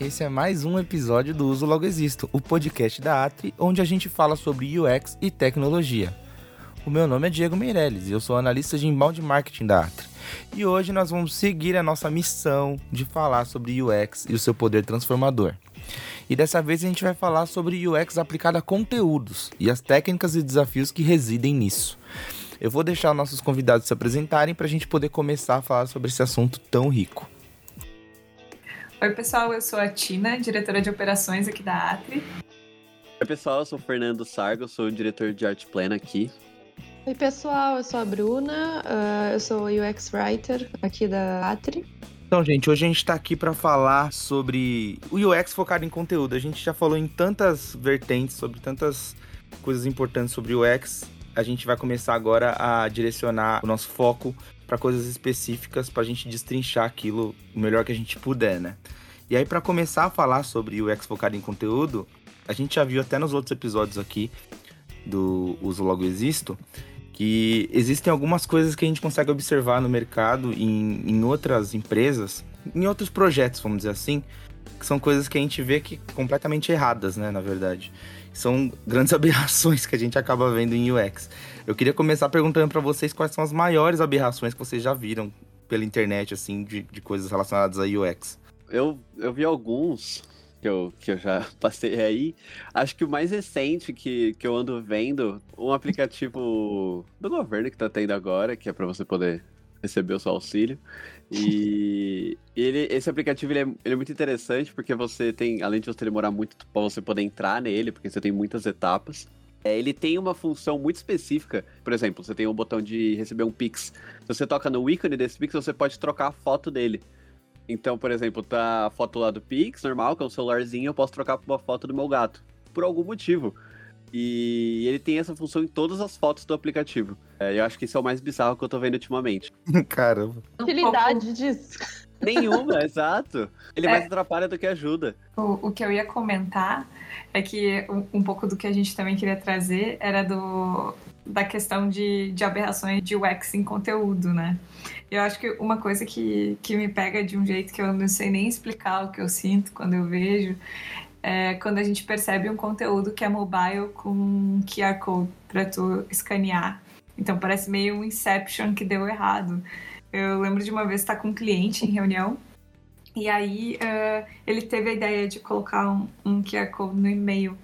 Esse é mais um episódio do Uso Logo Existo, o podcast da Atri, onde a gente fala sobre UX e tecnologia. O meu nome é Diego Meirelles e eu sou analista de inbound marketing da Atri. E hoje nós vamos seguir a nossa missão de falar sobre UX e o seu poder transformador. E dessa vez a gente vai falar sobre UX aplicado a conteúdos e as técnicas e desafios que residem nisso. Eu vou deixar nossos convidados se apresentarem para a gente poder começar a falar sobre esse assunto tão rico. Oi, pessoal, eu sou a Tina, diretora de operações aqui da Atri. Oi, pessoal, eu sou o Fernando Sargo, sou o diretor de arte plena aqui. Oi, pessoal, eu sou a Bruna, uh, eu sou UX Writer aqui da Atri. Então, gente, hoje a gente está aqui para falar sobre o UX focado em conteúdo. A gente já falou em tantas vertentes, sobre tantas coisas importantes sobre o UX. A gente vai começar agora a direcionar o nosso foco para coisas específicas para a gente destrinchar aquilo o melhor que a gente puder, né? E aí, para começar a falar sobre o UX focado em conteúdo, a gente já viu até nos outros episódios aqui do Uso Logo Existo que existem algumas coisas que a gente consegue observar no mercado, em, em outras empresas, em outros projetos, vamos dizer assim, que são coisas que a gente vê que completamente erradas, né, na verdade. São grandes aberrações que a gente acaba vendo em UX. Eu queria começar perguntando para vocês quais são as maiores aberrações que vocês já viram pela internet, assim, de, de coisas relacionadas a UX. Eu, eu vi alguns que eu, que eu já passei aí. Acho que o mais recente que, que eu ando vendo, um aplicativo do governo que tá tendo agora, que é para você poder receber o seu auxílio. E ele, esse aplicativo ele é, ele é, muito interessante porque você tem, além de você demorar muito para você poder entrar nele, porque você tem muitas etapas. É, ele tem uma função muito específica. Por exemplo, você tem um botão de receber um Pix. Se você toca no ícone desse Pix, você pode trocar a foto dele. Então, por exemplo, tá a foto lá do Pix, normal, que é um celularzinho, eu posso trocar por uma foto do meu gato. Por algum motivo. E ele tem essa função em todas as fotos do aplicativo. É, eu acho que isso é o mais bizarro que eu tô vendo ultimamente. Caramba. Utilidade disso. Nenhuma, exato. Ele é, mais atrapalha do que ajuda. O, o que eu ia comentar é que um, um, pouco do que a gente também queria trazer era do, da questão de, de aberrações de UX em conteúdo, né? Eu acho que uma coisa que, que me pega de um jeito que eu não sei nem explicar o que eu sinto quando eu vejo é quando a gente percebe um conteúdo que é mobile com QR Code para tu escanear. Então parece meio um Inception que deu errado. Eu lembro de uma vez estar com um cliente em reunião e aí uh, ele teve a ideia de colocar um, um QR Code no e-mail.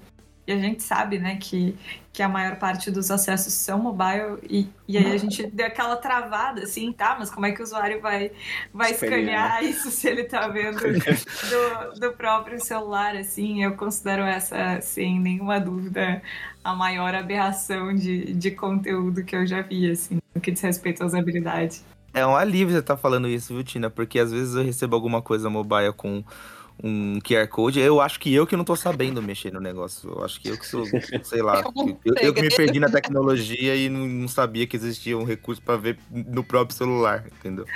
E a gente sabe, né, que, que a maior parte dos acessos são mobile e, e aí a gente deu aquela travada, assim, tá, mas como é que o usuário vai, vai escanear isso se ele tá vendo do, do próprio celular, assim? Eu considero essa, sem nenhuma dúvida, a maior aberração de, de conteúdo que eu já vi, assim, no que diz respeito à usabilidade. É um alívio você estar tá falando isso, viu, Tina? Porque às vezes eu recebo alguma coisa mobile com um QR Code. Eu acho que eu que não tô sabendo mexer no negócio. Eu acho que eu que sou, sei lá. eu, eu, que me perdi na tecnologia e não, não sabia que existia um recurso para ver no próprio celular, entendeu?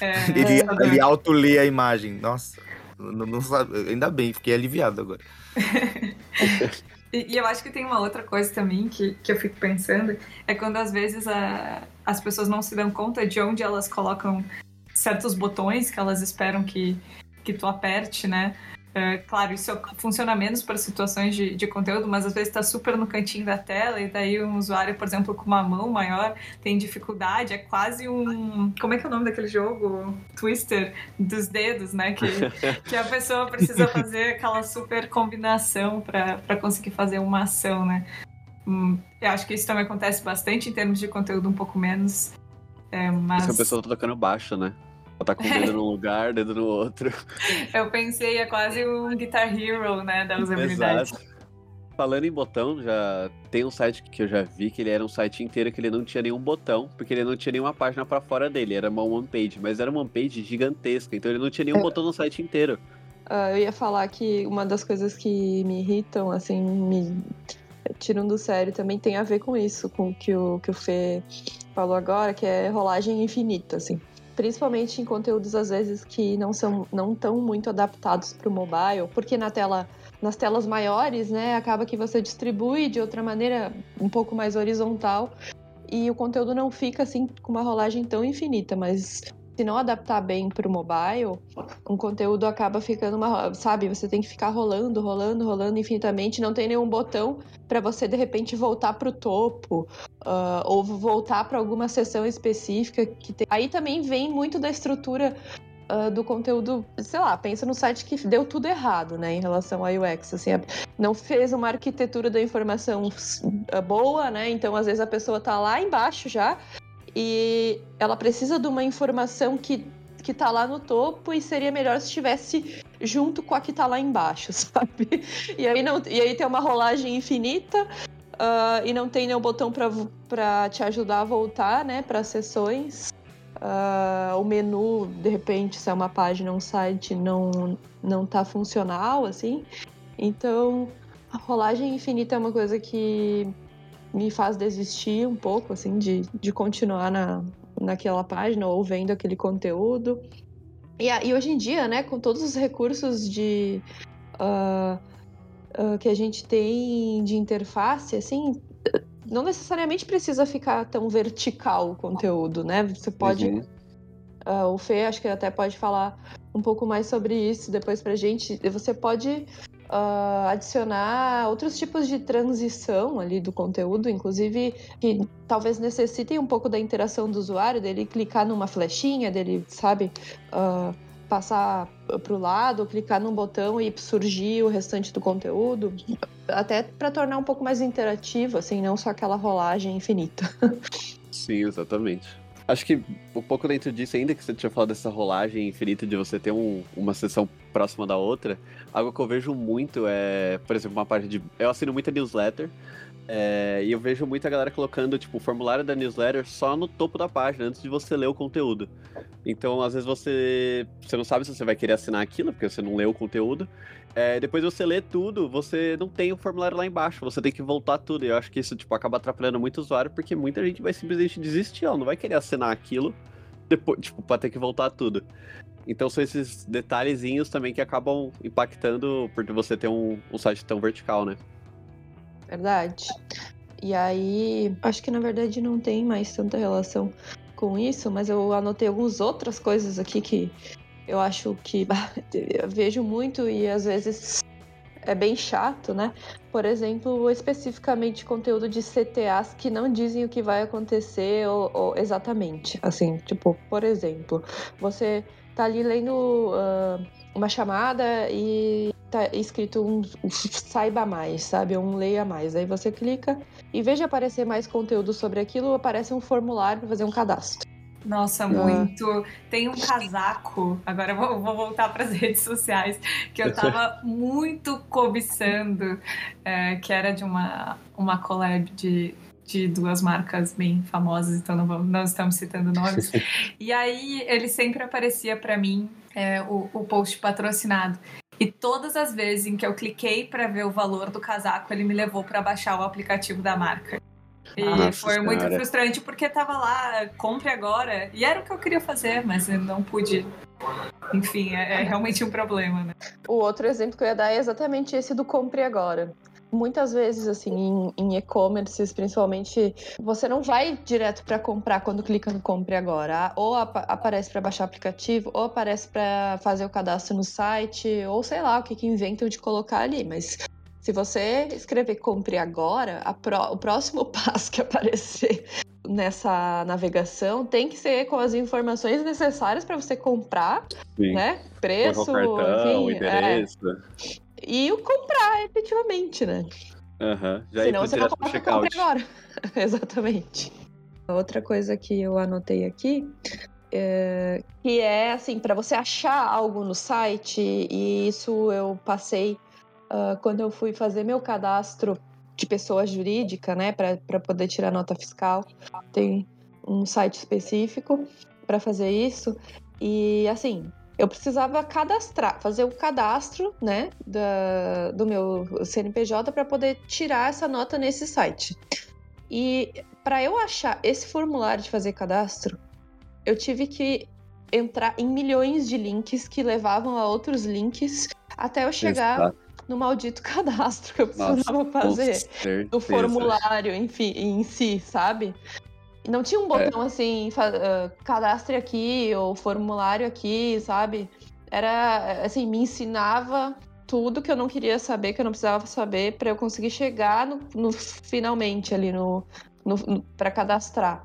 É, ele, é, ele auto-lê a imagem. Nossa, não, não sabe. Ainda bem, fiquei aliviado agora. E, e, eu acho que tem uma outra coisa também que, que eu fico pensando, é quando às vezes a, as pessoas não se dão conta de onde elas colocam certos botões que elas esperam que, que tu aperte, né? É, claro, isso funciona menos para situações de, de conteúdo, mas às vezes está super no cantinho da tela e daí um usuário, por exemplo, com uma mão maior tem dificuldade. É quase um. Como é que é o nome daquele jogo? Twister dos dedos, né? Que, que a pessoa precisa fazer aquela super combinação para conseguir fazer uma ação, né? Hum, eu acho que isso também acontece bastante em termos de conteúdo um pouco menos. É, mas... Essa pessoa tá tocando baixo, né? Ela tá com o dedo num lugar, dedo no outro. Eu pensei, é quase um Guitar Hero, né, da usabilidade. Exato. Falando em botão, já tem um site que eu já vi que ele era um site inteiro que ele não tinha nenhum botão, porque ele não tinha nenhuma página para fora dele, era uma one page, mas era uma one page gigantesca, então ele não tinha nenhum é. botão no site inteiro. Uh, eu ia falar que uma das coisas que me irritam, assim, me tiram do sério também tem a ver com isso, com o que o, que o Fê falou agora, que é rolagem infinita, assim principalmente em conteúdos às vezes que não são não tão muito adaptados para o mobile, porque na tela nas telas maiores, né, acaba que você distribui de outra maneira um pouco mais horizontal e o conteúdo não fica assim com uma rolagem tão infinita, mas se não adaptar bem para o mobile, um conteúdo acaba ficando uma, sabe, você tem que ficar rolando, rolando, rolando infinitamente, não tem nenhum botão para você de repente voltar para o topo uh, ou voltar para alguma sessão específica que tem. Aí também vem muito da estrutura uh, do conteúdo, sei lá, pensa no site que deu tudo errado, né, em relação ao UX, assim, não fez uma arquitetura da informação boa, né, então às vezes a pessoa tá lá embaixo já e ela precisa de uma informação que que tá lá no topo e seria melhor se estivesse junto com a que tá lá embaixo, sabe? E aí, não, e aí tem uma rolagem infinita uh, e não tem nenhum botão para te ajudar a voltar, né, para sessões. Uh, o menu, de repente, se é uma página, um site, não, não tá funcional, assim. Então, a rolagem infinita é uma coisa que me faz desistir um pouco, assim, de, de continuar na, naquela página ou vendo aquele conteúdo. E, e hoje em dia, né, com todos os recursos de uh, uh, que a gente tem de interface, assim, não necessariamente precisa ficar tão vertical o conteúdo, né? Você pode. Uhum. Uh, o Fê, acho que até pode falar um pouco mais sobre isso depois pra gente. Você pode uh, adicionar outros tipos de transição ali do conteúdo, inclusive que talvez necessitem um pouco da interação do usuário, dele clicar numa flechinha, dele, sabe, uh, passar para o lado, clicar num botão e surgir o restante do conteúdo, até para tornar um pouco mais interativo, assim, não só aquela rolagem infinita. Sim, exatamente. Acho que um pouco dentro disso, ainda que você tinha falado dessa rolagem infinita de você ter um, uma sessão próxima da outra, algo que eu vejo muito é, por exemplo, uma parte de. Eu assino muita newsletter. É, e eu vejo muita galera colocando, tipo, o formulário da newsletter só no topo da página, antes de você ler o conteúdo. Então, às vezes você, você não sabe se você vai querer assinar aquilo, porque você não leu o conteúdo. É, depois você lê tudo, você não tem o formulário lá embaixo, você tem que voltar tudo. E eu acho que isso, tipo, acaba atrapalhando muito o usuário, porque muita gente vai simplesmente desistir, ó, não vai querer assinar aquilo, depois, tipo, pra ter que voltar tudo. Então são esses detalhezinhos também que acabam impactando por você ter um, um site tão vertical, né? Verdade. E aí, acho que na verdade não tem mais tanta relação com isso, mas eu anotei algumas outras coisas aqui que eu acho que eu vejo muito e às vezes é bem chato, né? Por exemplo, especificamente conteúdo de CTAs que não dizem o que vai acontecer ou, ou exatamente. Assim, tipo, por exemplo, você tá ali lendo uh, uma chamada e tá escrito um, saiba mais, sabe? Um leia mais. Aí você clica e veja aparecer mais conteúdo sobre aquilo, aparece um formulário para fazer um cadastro. Nossa, muito. Tem um casaco, agora eu vou, vou voltar para as redes sociais, que eu tava muito cobiçando, é, que era de uma, uma collab de, de duas marcas bem famosas, então não, vamos, não estamos citando nomes. e aí ele sempre aparecia para mim é, o, o post patrocinado. E todas as vezes em que eu cliquei para ver o valor do casaco, ele me levou para baixar o aplicativo da marca. E Nossa foi senhora. muito frustrante porque tava lá, compre agora. E era o que eu queria fazer, mas eu não pude. Enfim, é, é realmente um problema, né? O outro exemplo que eu ia dar é exatamente esse do compre agora muitas vezes, assim, em, e-commerces, principalmente, você não vai direto para comprar quando clica no compre agora. Ou ap aparece para baixar o aplicativo, ou aparece para fazer o cadastro no site, ou sei lá o que, que inventam de colocar ali. Mas se você escrever compre agora, pro, o próximo passo que aparecer nessa navegação tem que ser com as informações necessárias para você comprar, Sim. né? Preço, cartão, enfim, endereço. É. E o comprar efetivamente, né? Uhum. Já Senão você vai comprar agora. Exatamente. Outra coisa que eu anotei aqui é, que é assim, para você achar algo no site, e isso eu passei uh, quando eu fui fazer meu cadastro de pessoa jurídica, né, para poder tirar nota fiscal. Tem um site específico para fazer isso. E assim, eu precisava cadastrar, fazer o cadastro, né, da, do meu CNPJ para poder tirar essa nota nesse site. E para eu achar esse formulário de fazer cadastro, eu tive que entrar em milhões de links que levavam a outros links até eu chegar Exato no maldito cadastro que eu precisava Nossa, fazer, no formulário, enfim, em si, sabe? Não tinha um botão assim, uh, cadastre aqui ou formulário aqui, sabe? Era assim, me ensinava tudo que eu não queria saber, que eu não precisava saber, para eu conseguir chegar no, no finalmente ali no, no, no para cadastrar.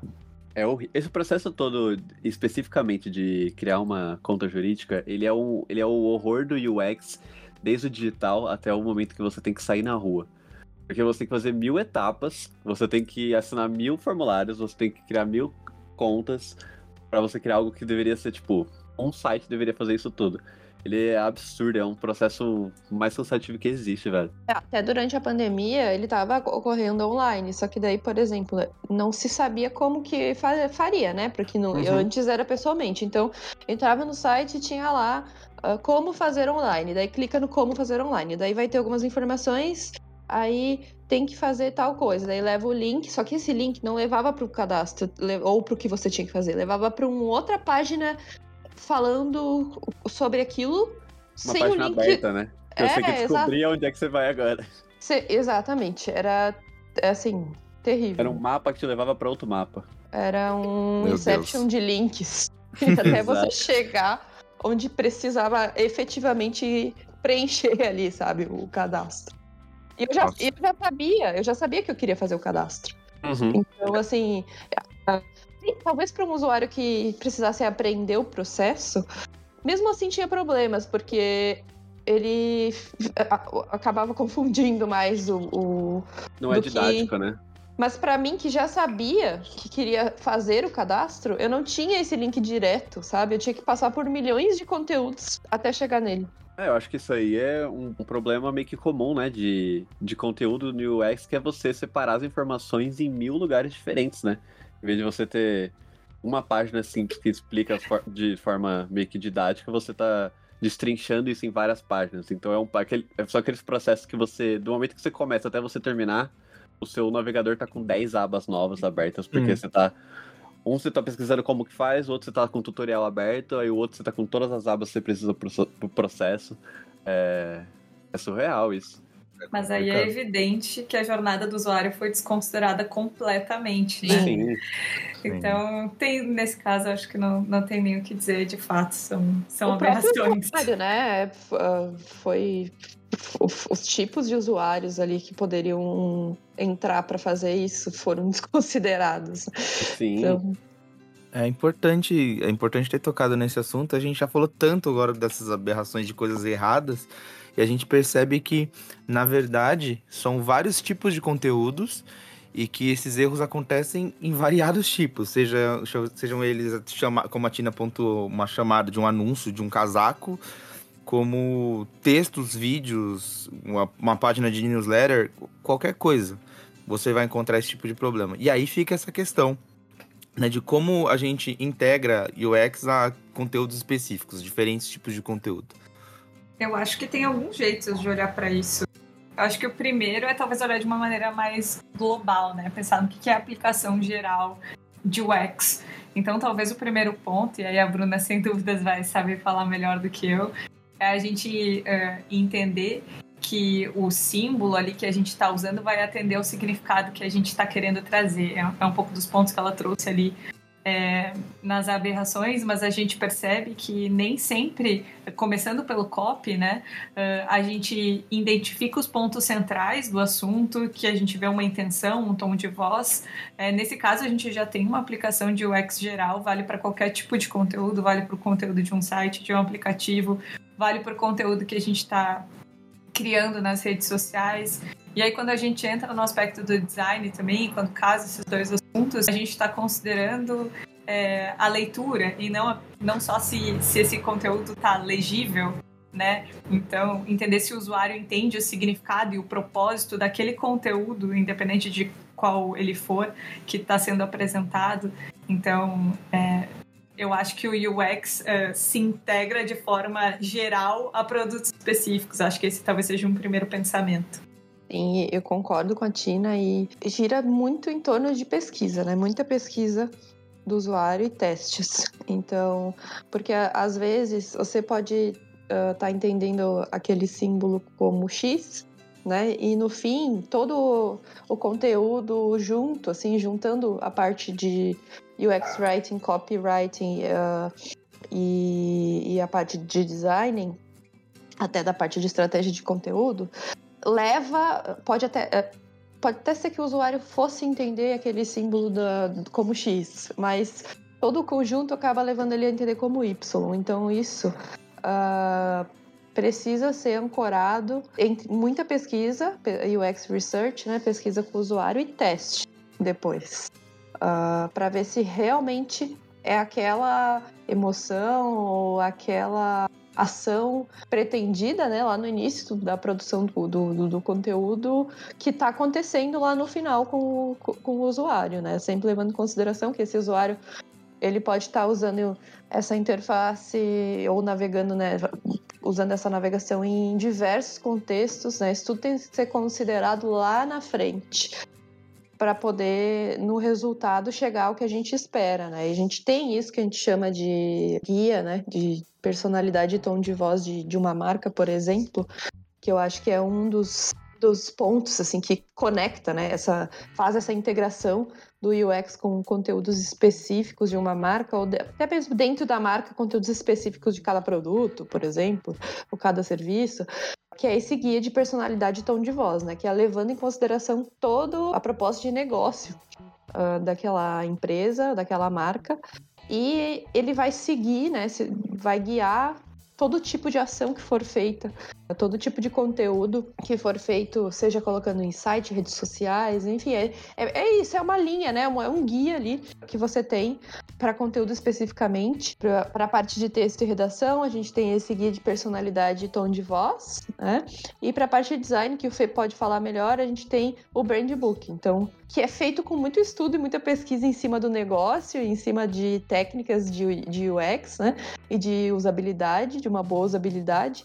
É, esse processo todo, especificamente de criar uma conta jurídica, ele é, um, ele é o horror do UX desde o digital até o momento que você tem que sair na rua. Porque você tem que fazer mil etapas, você tem que assinar mil formulários, você tem que criar mil contas para você criar algo que deveria ser, tipo, um site deveria fazer isso tudo ele é absurdo, é um processo mais cansativo que existe, velho. É, até durante a pandemia, ele estava ocorrendo online, só que daí, por exemplo, não se sabia como que faria, né? Porque no, uhum. antes era pessoalmente. Então, entrava no site e tinha lá uh, como fazer online. Daí clica no como fazer online. Daí vai ter algumas informações aí tem que fazer tal coisa. Daí leva o link, só que esse link não levava para o cadastro ou para o que você tinha que fazer, levava para uma outra página falando sobre aquilo Uma sem página o link. aberta, né? Que é, você que descobrir onde é que você vai agora. Cê, exatamente. Era, assim, terrível. Era um mapa que te levava para outro mapa. Era um Meu Inception Deus. de links. Até você chegar onde precisava efetivamente preencher ali, sabe, o cadastro. E eu já, eu já sabia, eu já sabia que eu queria fazer o cadastro. Uhum. Então, assim, talvez para um usuário que precisasse aprender o processo, mesmo assim tinha problemas, porque ele acabava confundindo mais o. o Não é didático, que... né? Mas para mim, que já sabia que queria fazer o cadastro, eu não tinha esse link direto, sabe? Eu tinha que passar por milhões de conteúdos até chegar nele. É, eu acho que isso aí é um, um, problema meio que comum, né, de, de conteúdo no UX, que é você separar as informações em mil lugares diferentes, né? Em vez de você ter uma página simples que explica de forma meio que didática, você tá destrinchando isso em várias páginas. Então é um aquele, é só aqueles processos que você, do momento que você começa até você terminar, o seu navegador tá com 10 abas novas abertas, porque uhum. você tá um você tá pesquisando como que faz, o outro você tá com o tutorial aberto, aí o outro você tá com todas as abas que você precisa pro, pro processo. É, é surreal isso. Mas aí é evidente que a jornada do usuário foi desconsiderada completamente, né? Sim. Então, tem, nesse caso, acho que não, não tem nem o que dizer, de fato, são, são o aberrações. Usuário, né? Ah, foi os tipos de usuários ali que poderiam entrar para fazer isso foram desconsiderados. Sim. Então... É importante, é importante ter tocado nesse assunto. A gente já falou tanto agora dessas aberrações de coisas erradas e a gente percebe que, na verdade, são vários tipos de conteúdos e que esses erros acontecem em variados tipos, seja, sejam eles, chama, como a Tina apontou, uma chamada de um anúncio de um casaco, como textos, vídeos, uma, uma página de newsletter, qualquer coisa. Você vai encontrar esse tipo de problema. E aí fica essa questão né, de como a gente integra UX a conteúdos específicos, diferentes tipos de conteúdo. Eu acho que tem alguns jeitos de olhar para isso. Eu acho que o primeiro é talvez olhar de uma maneira mais global, né? Pensar no que é a aplicação geral de UX. Então, talvez o primeiro ponto, e aí a Bruna sem dúvidas vai saber falar melhor do que eu, é a gente uh, entender que o símbolo ali que a gente está usando vai atender ao significado que a gente está querendo trazer. É, é um pouco dos pontos que ela trouxe ali é, nas aberrações, mas a gente percebe que nem sempre, começando pelo copy, né, a gente identifica os pontos centrais do assunto, que a gente vê uma intenção, um tom de voz. É, nesse caso, a gente já tem uma aplicação de UX geral, vale para qualquer tipo de conteúdo, vale para o conteúdo de um site, de um aplicativo, vale para o conteúdo que a gente está criando nas redes sociais. E aí, quando a gente entra no aspecto do design também, quando casa esses dois assuntos, a gente está considerando é, a leitura e não, não só se, se esse conteúdo está legível, né? Então, entender se o usuário entende o significado e o propósito daquele conteúdo, independente de qual ele for, que está sendo apresentado. Então, é, eu acho que o UX uh, eh, se integra de forma geral a produtos específicos. Acho que esse talvez seja um primeiro pensamento. Sim, eu concordo com a Tina e gira muito em torno de pesquisa, né? Muita pesquisa do usuário e testes. Então, porque às vezes você pode estar uh, tá entendendo aquele símbolo como X, né? E no fim, todo o conteúdo junto, assim, juntando a parte de UX writing, copywriting uh, e, e a parte de designing, até da parte de estratégia de conteúdo, leva, pode até eh, pode até ser que o usuário fosse entender aquele símbolo da, como X, mas todo o conjunto acaba levando ele a entender como Y. Então isso uh, precisa ser ancorado em muita pesquisa, UX Research, né, pesquisa com o usuário e teste depois, uh, ah, para ver se realmente é aquela emoção ou aquela ação pretendida, né, lá no início da produção do, do, do conteúdo que está acontecendo lá no final com o, com o usuário, né? Sempre levando em consideração que esse usuário ele pode estar tá usando essa interface ou navegando, né, usando essa navegação em diversos contextos, né? Isso tudo tem que ser considerado lá na frente para poder no resultado chegar ao que a gente espera, né? E a gente tem isso que a gente chama de guia, né? De personalidade e tom de voz de, de uma marca, por exemplo, que eu acho que é um dos, dos pontos assim que conecta, né? Essa faz essa integração do UX com conteúdos específicos de uma marca, ou de, até mesmo dentro da marca, conteúdos específicos de cada produto, por exemplo, ou cada serviço, que é esse guia de personalidade e tom de voz, né? Que é levando em consideração toda a proposta de negócio uh, daquela empresa, daquela marca, e ele vai seguir, né? Vai guiar todo tipo de ação que for feita, todo tipo de conteúdo que for feito, seja colocando em site, redes sociais, enfim, é, é, é isso, é uma linha, né? É um guia ali que você tem para conteúdo especificamente. Para a parte de texto e redação, a gente tem esse guia de personalidade e tom de voz, né? E para a parte de design, que o Fê pode falar melhor, a gente tem o Brand Book, então, que é feito com muito estudo e muita pesquisa em cima do negócio, em cima de técnicas de, de UX, né? E de usabilidade, de uma boa usabilidade,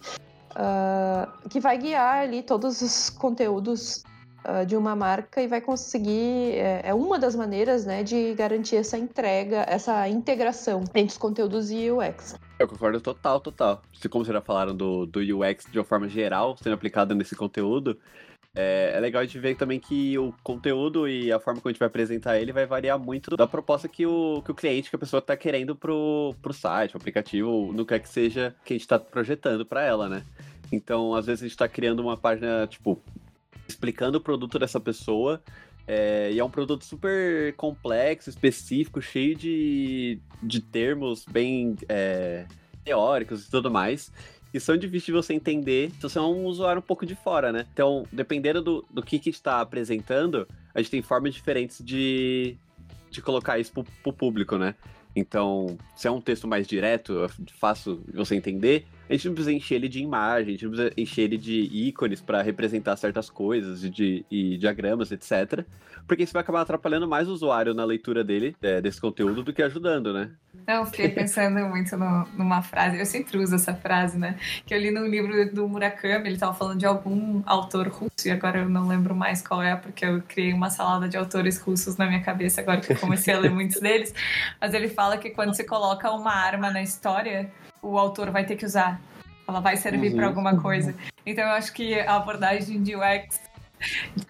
uh, que vai guiar ali todos os conteúdos uh, de uma marca e vai conseguir é, é, uma das maneiras, né, de garantir essa entrega, essa integração entre os conteúdos e UX. Eu concordo total, total. Como vocês já falaram do, do UX de uma forma geral sendo aplicado nesse conteúdo, é, é, legal a gente ver também que o conteúdo e a forma como a gente vai apresentar ele vai variar muito da proposta que o, que o cliente, que a pessoa está querendo pro, pro site, pro aplicativo, no que é que seja que a gente está projetando para ela, né? Então, às vezes a gente está criando uma página, tipo, explicando o produto dessa pessoa. É, e é um produto super complexo, específico, cheio de, de termos bem é, teóricos e tudo mais que são difíceis de você entender se você é um usuário um pouco de fora, né? Então, dependendo do, do que, que está apresentando, a gente tem formas diferentes de, de colocar isso pro, pro público, né? Então, se é um texto mais direto, fácil de você entender, a gente não precisa encher ele de imagem, a gente não precisa encher ele de ícones para representar certas coisas e, de, e diagramas, etc. Porque isso vai acabar atrapalhando mais o usuário na leitura dele, é, desse conteúdo, do que ajudando, né? Não, fiquei pensando muito no, numa frase, eu sempre uso essa frase, né? Que eu li no livro do Murakami, ele estava falando de algum autor russo, e agora eu não lembro mais qual é, porque eu criei uma salada de autores russos na minha cabeça agora que eu comecei a ler muitos deles. Mas ele fala que quando você coloca uma arma na história, o autor vai ter que usar. Ela vai servir uhum. para alguma coisa. Então eu acho que a abordagem de UX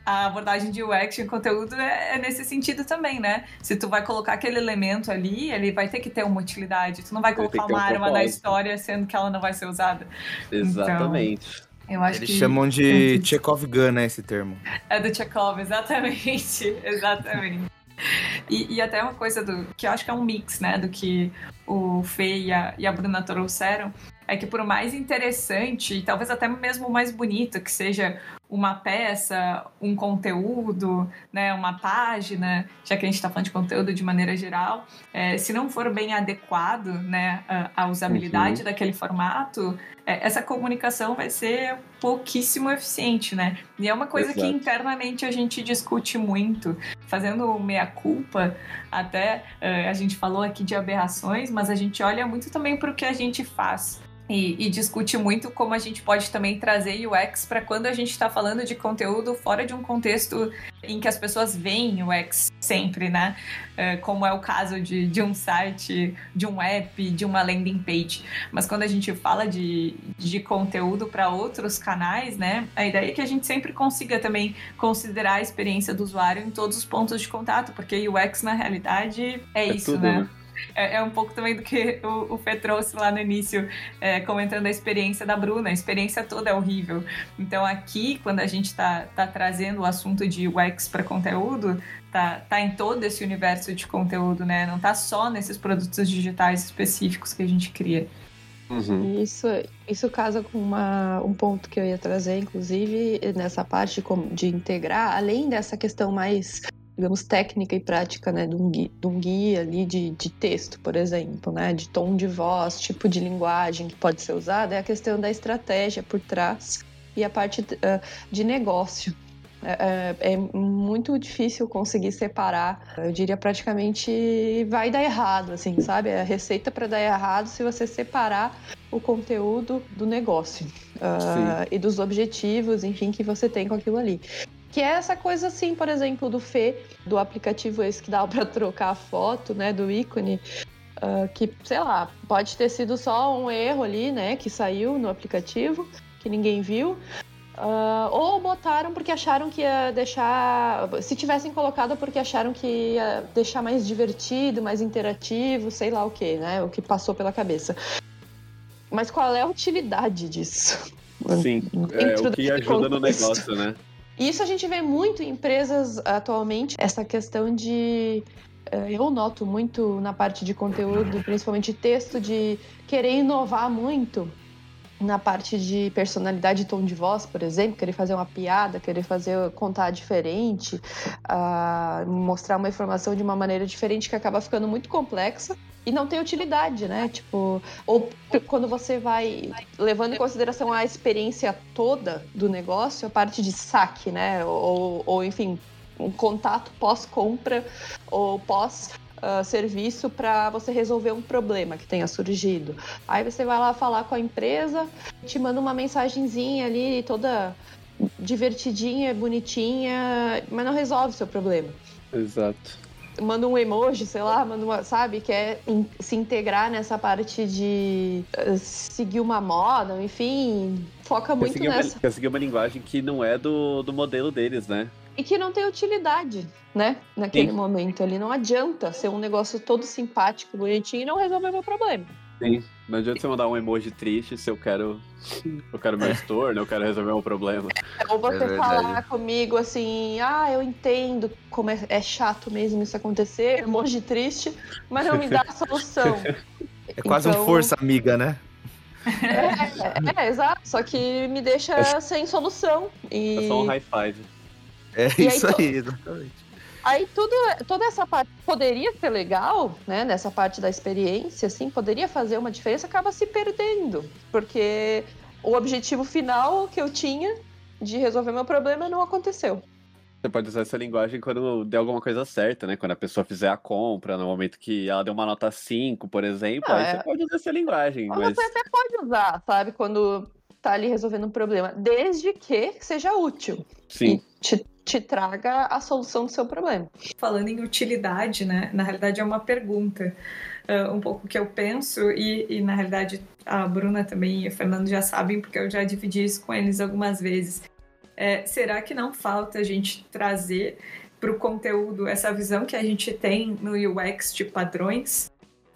a abordagem de UX em conteúdo é, é, nesse sentido também, né? Se tu vai colocar aquele elemento ali, ele vai ter que ter uma utilidade. Tu não vai colocar uma um arma na história sendo que ela não vai ser usada. Exatamente. Então, eu acho Eles que... chamam de Chekhov Gun, né, esse termo. É do Chekhov, exatamente. exatamente. E, e, até uma coisa do que eu acho que é um mix, né, do que o Fê e a, e a Bruna trouxeram, é que por mais interessante e talvez até mesmo mais bonito que seja uma peça, um conteúdo, né, uma página, já que a gente está falando de conteúdo de maneira geral, é, se não for bem adequado né, à usabilidade uhum. daquele formato, é, essa comunicação vai ser pouquíssimo eficiente, né? E é uma coisa Exato. que internamente a gente discute muito, fazendo meia-culpa, até uh, a gente falou aqui de aberrações, mas a gente olha muito também para o que a gente faz e, e, discute muito como a gente pode também trazer UX para quando a gente está falando de conteúdo fora de um contexto em que as pessoas veem UX sempre, né? É, como é o caso de, de um site, de um app, de uma landing page. Mas quando a gente fala de, de conteúdo para outros canais, né? A ideia é que a gente sempre consiga também considerar a experiência do usuário em todos os pontos de contato, porque UX na realidade é, é isso, tudo, né? né? É, é, um pouco também do que o, o Fê trouxe lá no início, é, comentando a experiência da Bruna. A experiência toda é horrível. Então, aqui, quando a gente está tá trazendo o assunto de UX para conteúdo, tá, tá em todo esse universo de conteúdo, né? Não tá só nesses produtos digitais específicos que a gente cria. Uhum. Isso, isso casa com uma, um ponto que eu ia trazer, inclusive, nessa parte de, de integrar, além dessa questão mais digamos, técnica e prática, né, de um guia, de um guia ali de, de texto, por exemplo, né, de tom de voz, tipo de linguagem que pode ser usada, é a questão da estratégia por trás e a parte uh, de negócio. É, é, é, muito difícil conseguir separar. Eu diria praticamente vai dar errado, assim, sabe? É a receita para dar errado se você separar o conteúdo do negócio uh, e dos objetivos, enfim, que você tem com aquilo ali. Que é essa coisa assim, por exemplo, do Fê, do aplicativo esse que dá para trocar a foto, né, do ícone. Uh, que, sei lá, pode ter sido só um erro ali, né, que saiu no aplicativo, que ninguém viu. Uh, ou botaram porque acharam que ia deixar. Se tivessem colocado porque acharam que ia deixar mais divertido, mais interativo, sei lá o que, né? O que passou pela cabeça. Mas qual é a utilidade disso? Sim, é o que ajuda contexto. no negócio, né? Isso a gente vê muito em empresas atualmente, essa questão de. Eh, eu noto muito na parte de conteúdo, principalmente texto, de querer inovar muito na parte de personalidade e tom de voz, por exemplo, querer fazer uma piada, querer fazer contar diferente, uh, mostrar uma informação de uma maneira diferente que acaba ficando muito complexa e não tem utilidade, né? Tipo, ou quando você vai levando em consideração a experiência toda do negócio, a parte de saque, né? Ou, ou enfim, um contato pós-compra ou pós uh, serviço para você resolver um problema que tenha surgido. Aí você vai lá falar com a empresa, te manda uma mensagenzinha ali toda divertidinha, bonitinha, mas não resolve o seu problema. Exato manda um emoji, sei lá, manda uma, sabe, quer in, se integrar nessa parte de uh, seguir uma moda, enfim, foca muito quer nessa. Uma, quer seguir uma linguagem que não é do, do modelo deles, né? E que não tem utilidade, né? Naquele Sim. momento ali. Não adianta ser um negócio todo simpático, bonitinho e não resolver meu problema. Sim. Não adianta você mandar um emoji triste se eu quero. Eu quero meu store, né? Eu quero resolver um problema. Ou você é falar comigo assim, ah, eu entendo como é, é, chato mesmo isso acontecer, emoji triste, mas não me dá a solução. É quase então... um força amiga, né? É, é, é, exato. Só que me deixa é... sem solução. E... É só um high five. É e isso aí, aí exatamente. Aí tudo, toda essa parte poderia ser legal, né? Nessa parte da experiência, assim, poderia fazer uma diferença, acaba se perdendo. Porque o objetivo final que eu tinha de resolver meu problema não aconteceu. Você pode usar essa linguagem quando der alguma coisa certa, né? Quando a pessoa fizer a compra, no momento que ela deu uma nota 5, por exemplo, ah, aí é. você pode usar essa linguagem. Mas... Você até pode usar, sabe? Quando tá ali resolvendo um problema, desde que seja útil. Sim. E te te traga a solução do seu problema. Falando em utilidade, né? Na realidade é uma pergunta. Uh, um pouco que eu penso, e, e, na realidade a Bruna também e o Fernando já sabem, porque eu já dividi isso com eles algumas vezes. É, será que não falta a gente trazer para o conteúdo essa visão que a gente tem no UX de padrões,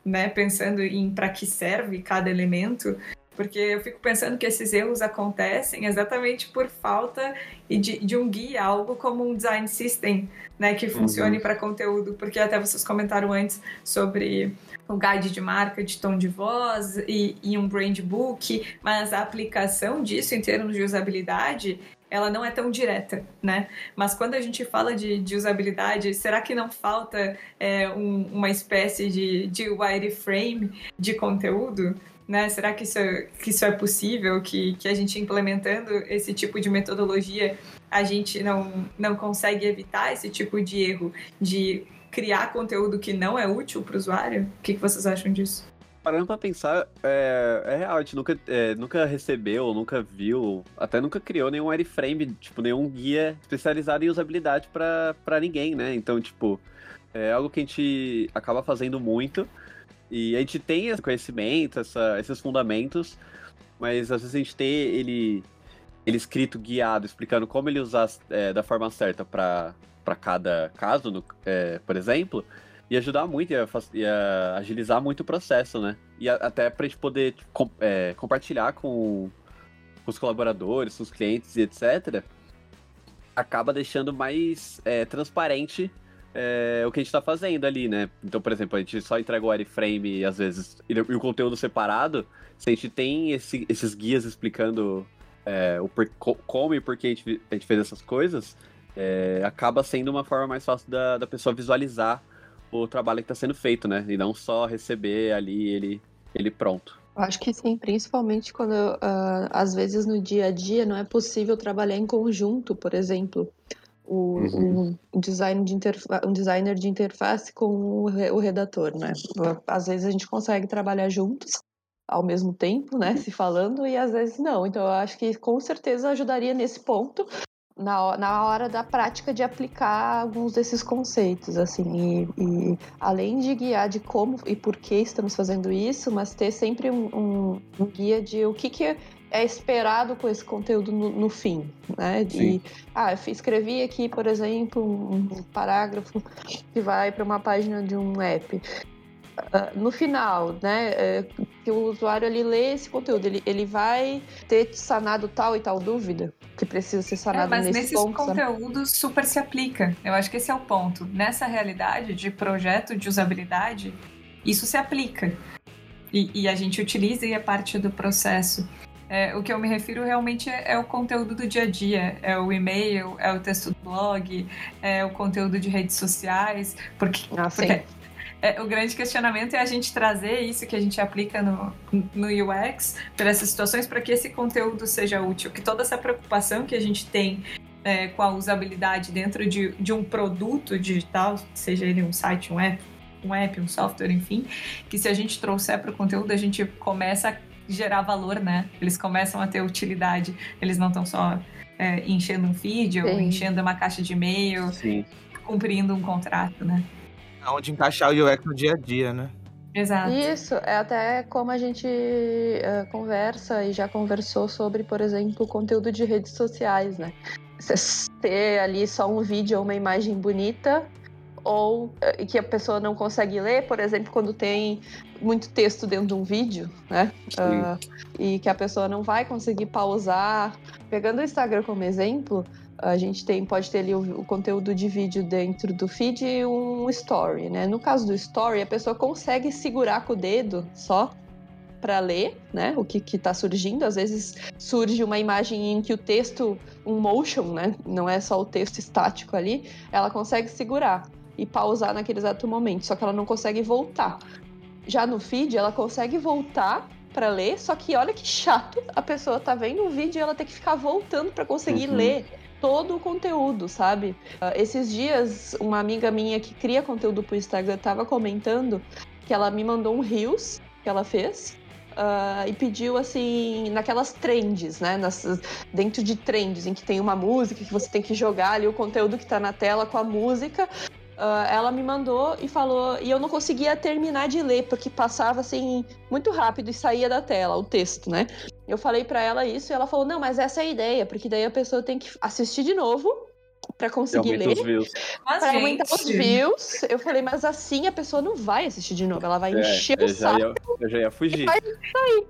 né? Pensando em para que serve cada elemento, porque eu fico pensando que esses erros acontecem exatamente por falta de, de um guia, algo como um design system, né, que funcione uhum. para conteúdo, porque até vocês comentaram antes sobre o guide de marca, de tom de voz e, e um brand book, mas a aplicação disso em termos de usabilidade ela não é tão direta, né? Mas quando a gente fala de, de usabilidade, será que não falta é, um, uma espécie de, de wireframe de conteúdo? Né? Será que isso, é, que isso é possível? Que, que a gente implementando esse tipo de metodologia, a gente não, não consegue evitar esse tipo de erro de criar conteúdo que não é útil para o usuário? O que, que vocês acham disso? parando pra pensar, é, é real, a gente nunca, é, nunca recebeu, nunca viu, até nunca criou nenhum wireframe, tipo, nenhum guia especializado em usabilidade pra ninguém, né? Então, tipo, é algo que a gente acaba fazendo muito e a gente tem esse conhecimento, essa, esses fundamentos, mas às vezes a gente tem ele, ele escrito, guiado, explicando como ele usar é, da forma certa para cada caso, no, é, por exemplo, e ajudar muito, ia, ia, agilizar muito o processo, né? E a, até pra gente poder com, é, compartilhar com, com, os colaboradores, com os clientes e etc., acaba deixando mais é, transparente é, o que a gente está fazendo ali, né? Então, por exemplo, a gente só entrega o wireframe às vezes e, o conteúdo separado. Se a gente tem esse, esses guias explicando é, o por, como e por que a gente, a gente fez essas coisas, é, acaba sendo uma forma mais fácil da, da pessoa visualizar o trabalho que está sendo feito, né? E não só receber ali ele, ele pronto. Acho que sim, principalmente quando uh, às vezes no dia a dia não é possível trabalhar em conjunto, por exemplo. O, uhum. um, design de um designer de interface com o, o redator, né? Às vezes a gente consegue trabalhar juntos ao mesmo tempo, né, se falando, e às vezes não. Então eu acho que com certeza ajudaria nesse ponto, na, na hora da prática de aplicar alguns desses conceitos, assim, e, e, além de guiar de como e por que estamos fazendo isso, mas ter sempre um, um, um guia de o que, que é esperado com esse conteúdo no, no fim, né? De, Sim. ah, eu escrevi aqui, por exemplo, um parágrafo que vai para uma página de um app. Uh, no final, né, é, que o usuário ali lê esse conteúdo, ele, ele vai ter sanado tal e tal dúvida que precisa ser sanado é, mas nesse nesses ponto, conteúdos sabe? super se aplica. Eu acho que esse é o ponto. Nessa realidade de projeto de usabilidade, isso se aplica. E, e a gente utiliza e é parte do processo. É, o que eu me refiro realmente é, é, o conteúdo do dia a dia, é o e-mail, é o texto do blog, é o conteúdo de redes sociais, porque, ah, porque é, o grande questionamento é a gente trazer isso que a gente aplica no, no UX para essas situações para que esse conteúdo seja útil, que toda essa preocupação que a gente tem é, com a usabilidade dentro de, de um produto digital, seja ele um site, um app, um app, um software, enfim, que se a gente trouxer para o conteúdo, a gente começa a gerar valor, né? Eles começam a ter utilidade, eles não estão só é, enchendo um feed ou enchendo uma caixa de e-mail, Sim. cumprindo um contrato, né? onde encaixar o UX no dia a dia, né? Exato. Isso, é até como a gente uh, conversa e já conversou sobre, por exemplo, o conteúdo de redes sociais, né? Você ter ali só um vídeo ou uma imagem bonita ou uh, que a pessoa não consegue ler, por exemplo, quando tem muito texto dentro de um vídeo, né? Uh, e que a pessoa não vai conseguir pausar. Pegando o Instagram como exemplo, a gente tem, pode ter ali o, o, conteúdo de vídeo dentro do feed e um story, né? No caso do story, a pessoa consegue segurar com o dedo só para ler, né? O que está surgindo. Às vezes surge uma imagem em que o texto, um motion, né? Não é só o texto estático ali. Ela consegue segurar e pausar naquele exato momento, só que ela não consegue voltar. Já no feed, ela consegue voltar para ler, só que olha que chato, a pessoa tá vendo o vídeo e ela tem que ficar voltando para conseguir uhum. ler todo o conteúdo, sabe? Uh, esses dias, uma amiga minha que cria conteúdo pro Instagram tava comentando que ela me mandou um Reels que ela fez. Uh, e pediu assim, naquelas trends, né? Nas, dentro de trends, em que tem uma música que você tem que jogar ali o conteúdo que tá na tela com a música. Uh, ela me mandou e falou, e eu não conseguia terminar de ler, porque passava assim muito rápido e saía da tela o texto, né? Eu falei para ela isso e ela falou: não, mas essa é a ideia, porque daí a pessoa tem que assistir de novo para conseguir ler. Os views. Pra aumentar os views. Eu falei, mas assim a pessoa não vai assistir de novo, ela vai é, encher o saco. Ia, eu já ia fugir. Vai sair.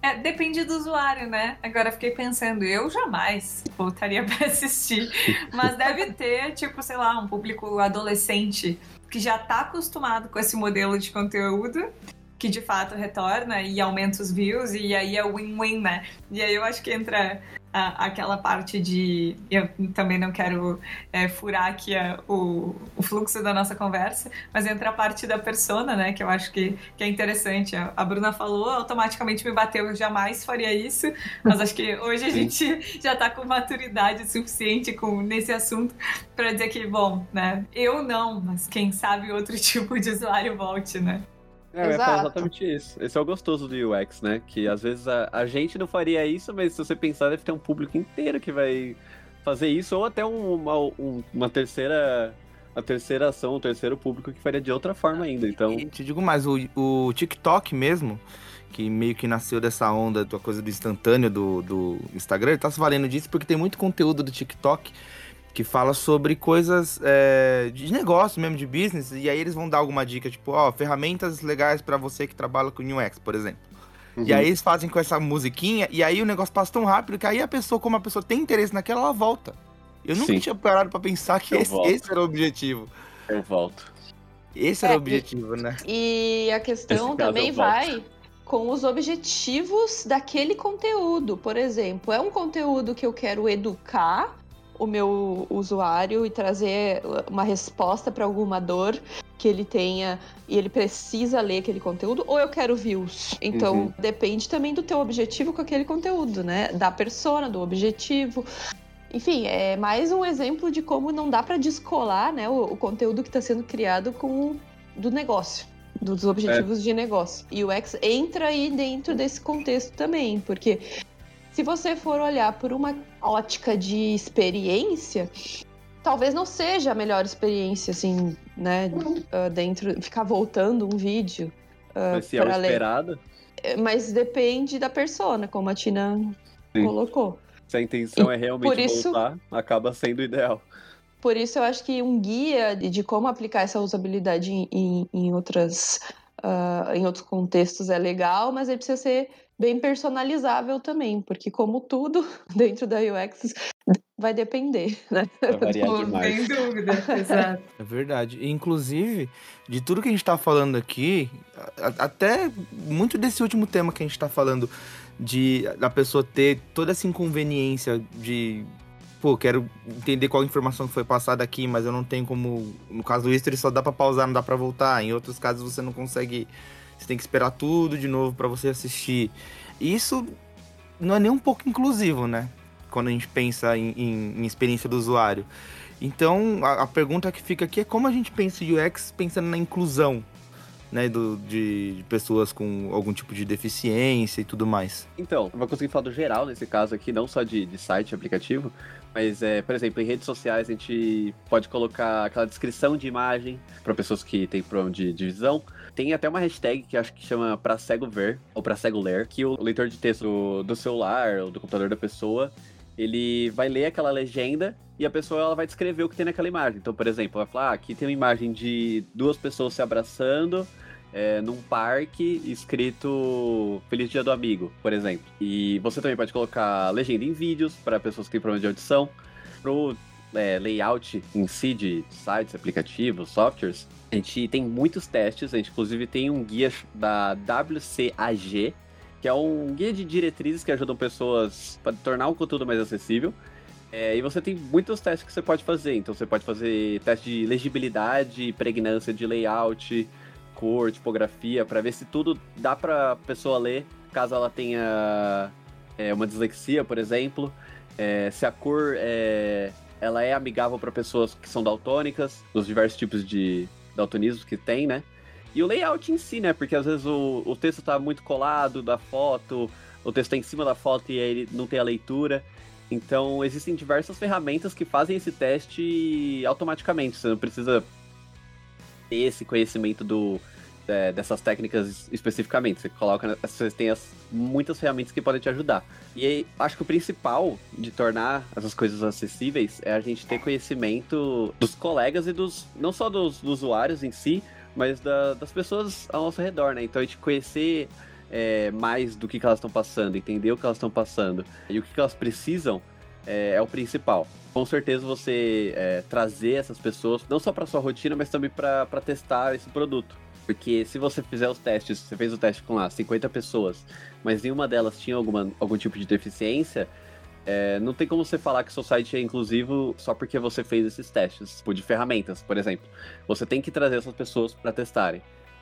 É, depende do usuário, né? Agora fiquei pensando, eu jamais voltaria para assistir. Mas deve ter, tipo, sei lá, um público adolescente que já tá acostumado com esse modelo de conteúdo que de fato retorna e aumenta os views, e aí é win-win, né? E aí eu acho que entra a, aquela parte de. Eu também não quero é, furar aqui a, o, o, fluxo da nossa conversa, mas entra a parte da persona, né? Que eu acho que, que é interessante. A, a Bruna falou, automaticamente me bateu, eu jamais faria isso, mas acho que hoje a gente já tá com maturidade suficiente com, nesse assunto para dizer que, bom, né? Eu não, mas quem sabe outro tipo de usuário volte, né? É, eu ia falar exatamente isso. Esse é o gostoso do UX, né? Que às vezes a, a gente não faria isso, mas se você pensar, deve ter um público inteiro que vai fazer isso, ou até um- uma, um- uma terceira. A terceira ação, o terceiro público que faria de outra forma ainda. Então, E te digo mais, o, o TikTok mesmo, que meio que nasceu dessa onda da coisa do instantâneo do, do Instagram, ele tá se valendo disso porque tem muito conteúdo do TikTok que fala sobre coisas é, de negócio mesmo, de business, e aí eles vão dar alguma dica, tipo, ó, ferramentas legais pra você que trabalha com UX, por exemplo. E uhum. aí eles fazem com essa musiquinha, e aí o negócio passa tão rápido que aí a pessoa, como a pessoa tem interesse naquela, ela volta. Eu nunca Sim. tinha parado pra pensar que esse, esse era o objetivo. eu volto. Esse era É, o objetivo, né? E a questão também vai com os objetivos daquele conteúdo. Por exemplo, é um conteúdo que eu quero educar o meu usuário e trazer uma resposta para alguma dor que ele tenha e ele precisa ler aquele conteúdo, ou eu quero views. Então, Uhum. depende também do teu objetivo com aquele conteúdo, né? Da persona, do objetivo. Enfim, é mais um exemplo de como não dá para descolar, né, o, o conteúdo que está sendo criado com o do negócio, dos objetivos de negócio. E o X entra aí dentro desse contexto também, porque se você for olhar por uma ótica de experiência, talvez não seja a melhor experiência, assim, né, ah, dentro, ficar voltando um vídeo. ah, Mas se é o esperado, Mas depende da persona, como a Tina Sim. colocou. se a intenção é realmente por isso- voltar, acaba sendo ideal. Por isso eu acho que um guia de, como aplicar essa usabilidade em, em, outras, ah, em outros contextos é legal, mas ele precisa ser bem personalizável também, porque como tudo dentro da UX vai depender, né? Vai variar Pô, demais. Sem dúvida, exato. É verdade. E, Inclusive, de tudo que a gente tá falando aqui, a- a- até muito desse último tema que a gente tá falando, de da pessoa ter toda essa inconveniência de. Pô, quero entender qual informação que foi passada aqui, mas eu não tenho como. No caso do Easter, só dá pra pausar, não dá pra voltar. Em outros casos, você não consegue. Você tem que esperar tudo de novo pra você assistir. E isso não é nem um pouco inclusivo, né? Quando a gente pensa em, em- em experiência do usuário. Então, a, a pergunta que fica aqui é como a gente pensa o UX pensando na inclusão, né, do, de, de pessoas com algum tipo de deficiência e tudo mais. Então, eu vou conseguir falar do geral nesse caso aqui, não só de, de site, aplicativo, mas, é, por exemplo, em redes sociais a gente pode colocar aquela descrição de imagem para pessoas que têm problema de, de visão. Tem até uma hashtag que acho que chama pra cego ver, ou pra cego ler, que o leitor de texto do, do celular ou do computador da pessoa, ele vai ler aquela legenda e a pessoa ela vai descrever o que tem naquela imagem. Então, por exemplo, vai falar, ah, aqui tem uma imagem de duas pessoas se abraçando, é, num parque escrito Feliz Dia do Amigo, por exemplo. E você também pode colocar legenda em vídeos para pessoas que têm problema de audição. Pro é, layout em si de sites, aplicativos, softwares, a gente tem muitos testes. A gente, inclusive, tem um guia da WCAG, que é um guia de diretrizes que ajudam pessoas a tornar o conteúdo mais acessível. É, e você tem muitos testes que você pode fazer. Então, você pode fazer teste de legibilidade, pregnância de layout, cor, tipografia, para ver se tudo dá para pessoa ler, caso ela tenha é, uma dislexia, por exemplo. É, se a cor é, ela é amigável para pessoas que são daltônicas, os diversos tipos de daltonismo que tem, né? E o layout em si, né? Porque às vezes o, o texto tá muito colado da foto, o texto tá em cima da foto e aí ele não tem a leitura. Então, existem diversas ferramentas que fazem esse teste automaticamente. Você não precisa ter esse conhecimento do, é, dessas técnicas especificamente. Você coloca, você tem as, muitas ferramentas que podem te ajudar. E aí, acho que o principal de tornar essas coisas acessíveis é a gente ter conhecimento dos colegas e dos não só dos, dos usuários em si, mas da- das pessoas ao nosso redor, né? Então a gente conhecer é, mais do que, que elas estão passando, entender o que elas estão passando e o que, que elas precisam é, é o principal. Com certeza você é, trazer essas pessoas, não só para sua rotina, mas também para testar esse produto. Porque se você fizer os testes, você fez o teste com lá 50 pessoas, mas nenhuma delas tinha alguma, algum tipo de deficiência, é, não tem como você falar que seu site é inclusivo só porque você fez esses testes, tipo de ferramentas, por exemplo. Você tem que trazer essas pessoas para testarem.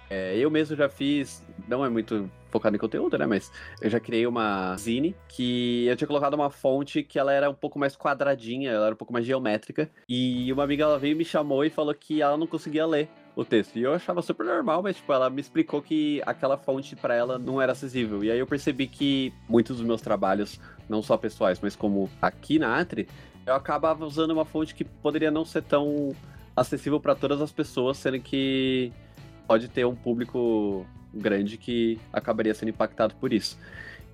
É, eu mesmo já fiz, não é muito focado em conteúdo, né? Mas eu já criei uma zine que eu tinha colocado uma fonte que ela era um pouco mais quadradinha, ela era um pouco mais geométrica. E uma amiga ela veio e me chamou e falou que ela não conseguia ler o texto. E eu achava super normal, mas tipo, ela me explicou que aquela fonte para ela não era acessível. E aí eu percebi que muitos dos meus trabalhos, não só pessoais, mas como aqui na Atri, eu acabava usando uma fonte que poderia não ser tão acessível para todas as pessoas, sendo que pode ter um público grande que acabaria sendo impactado por isso.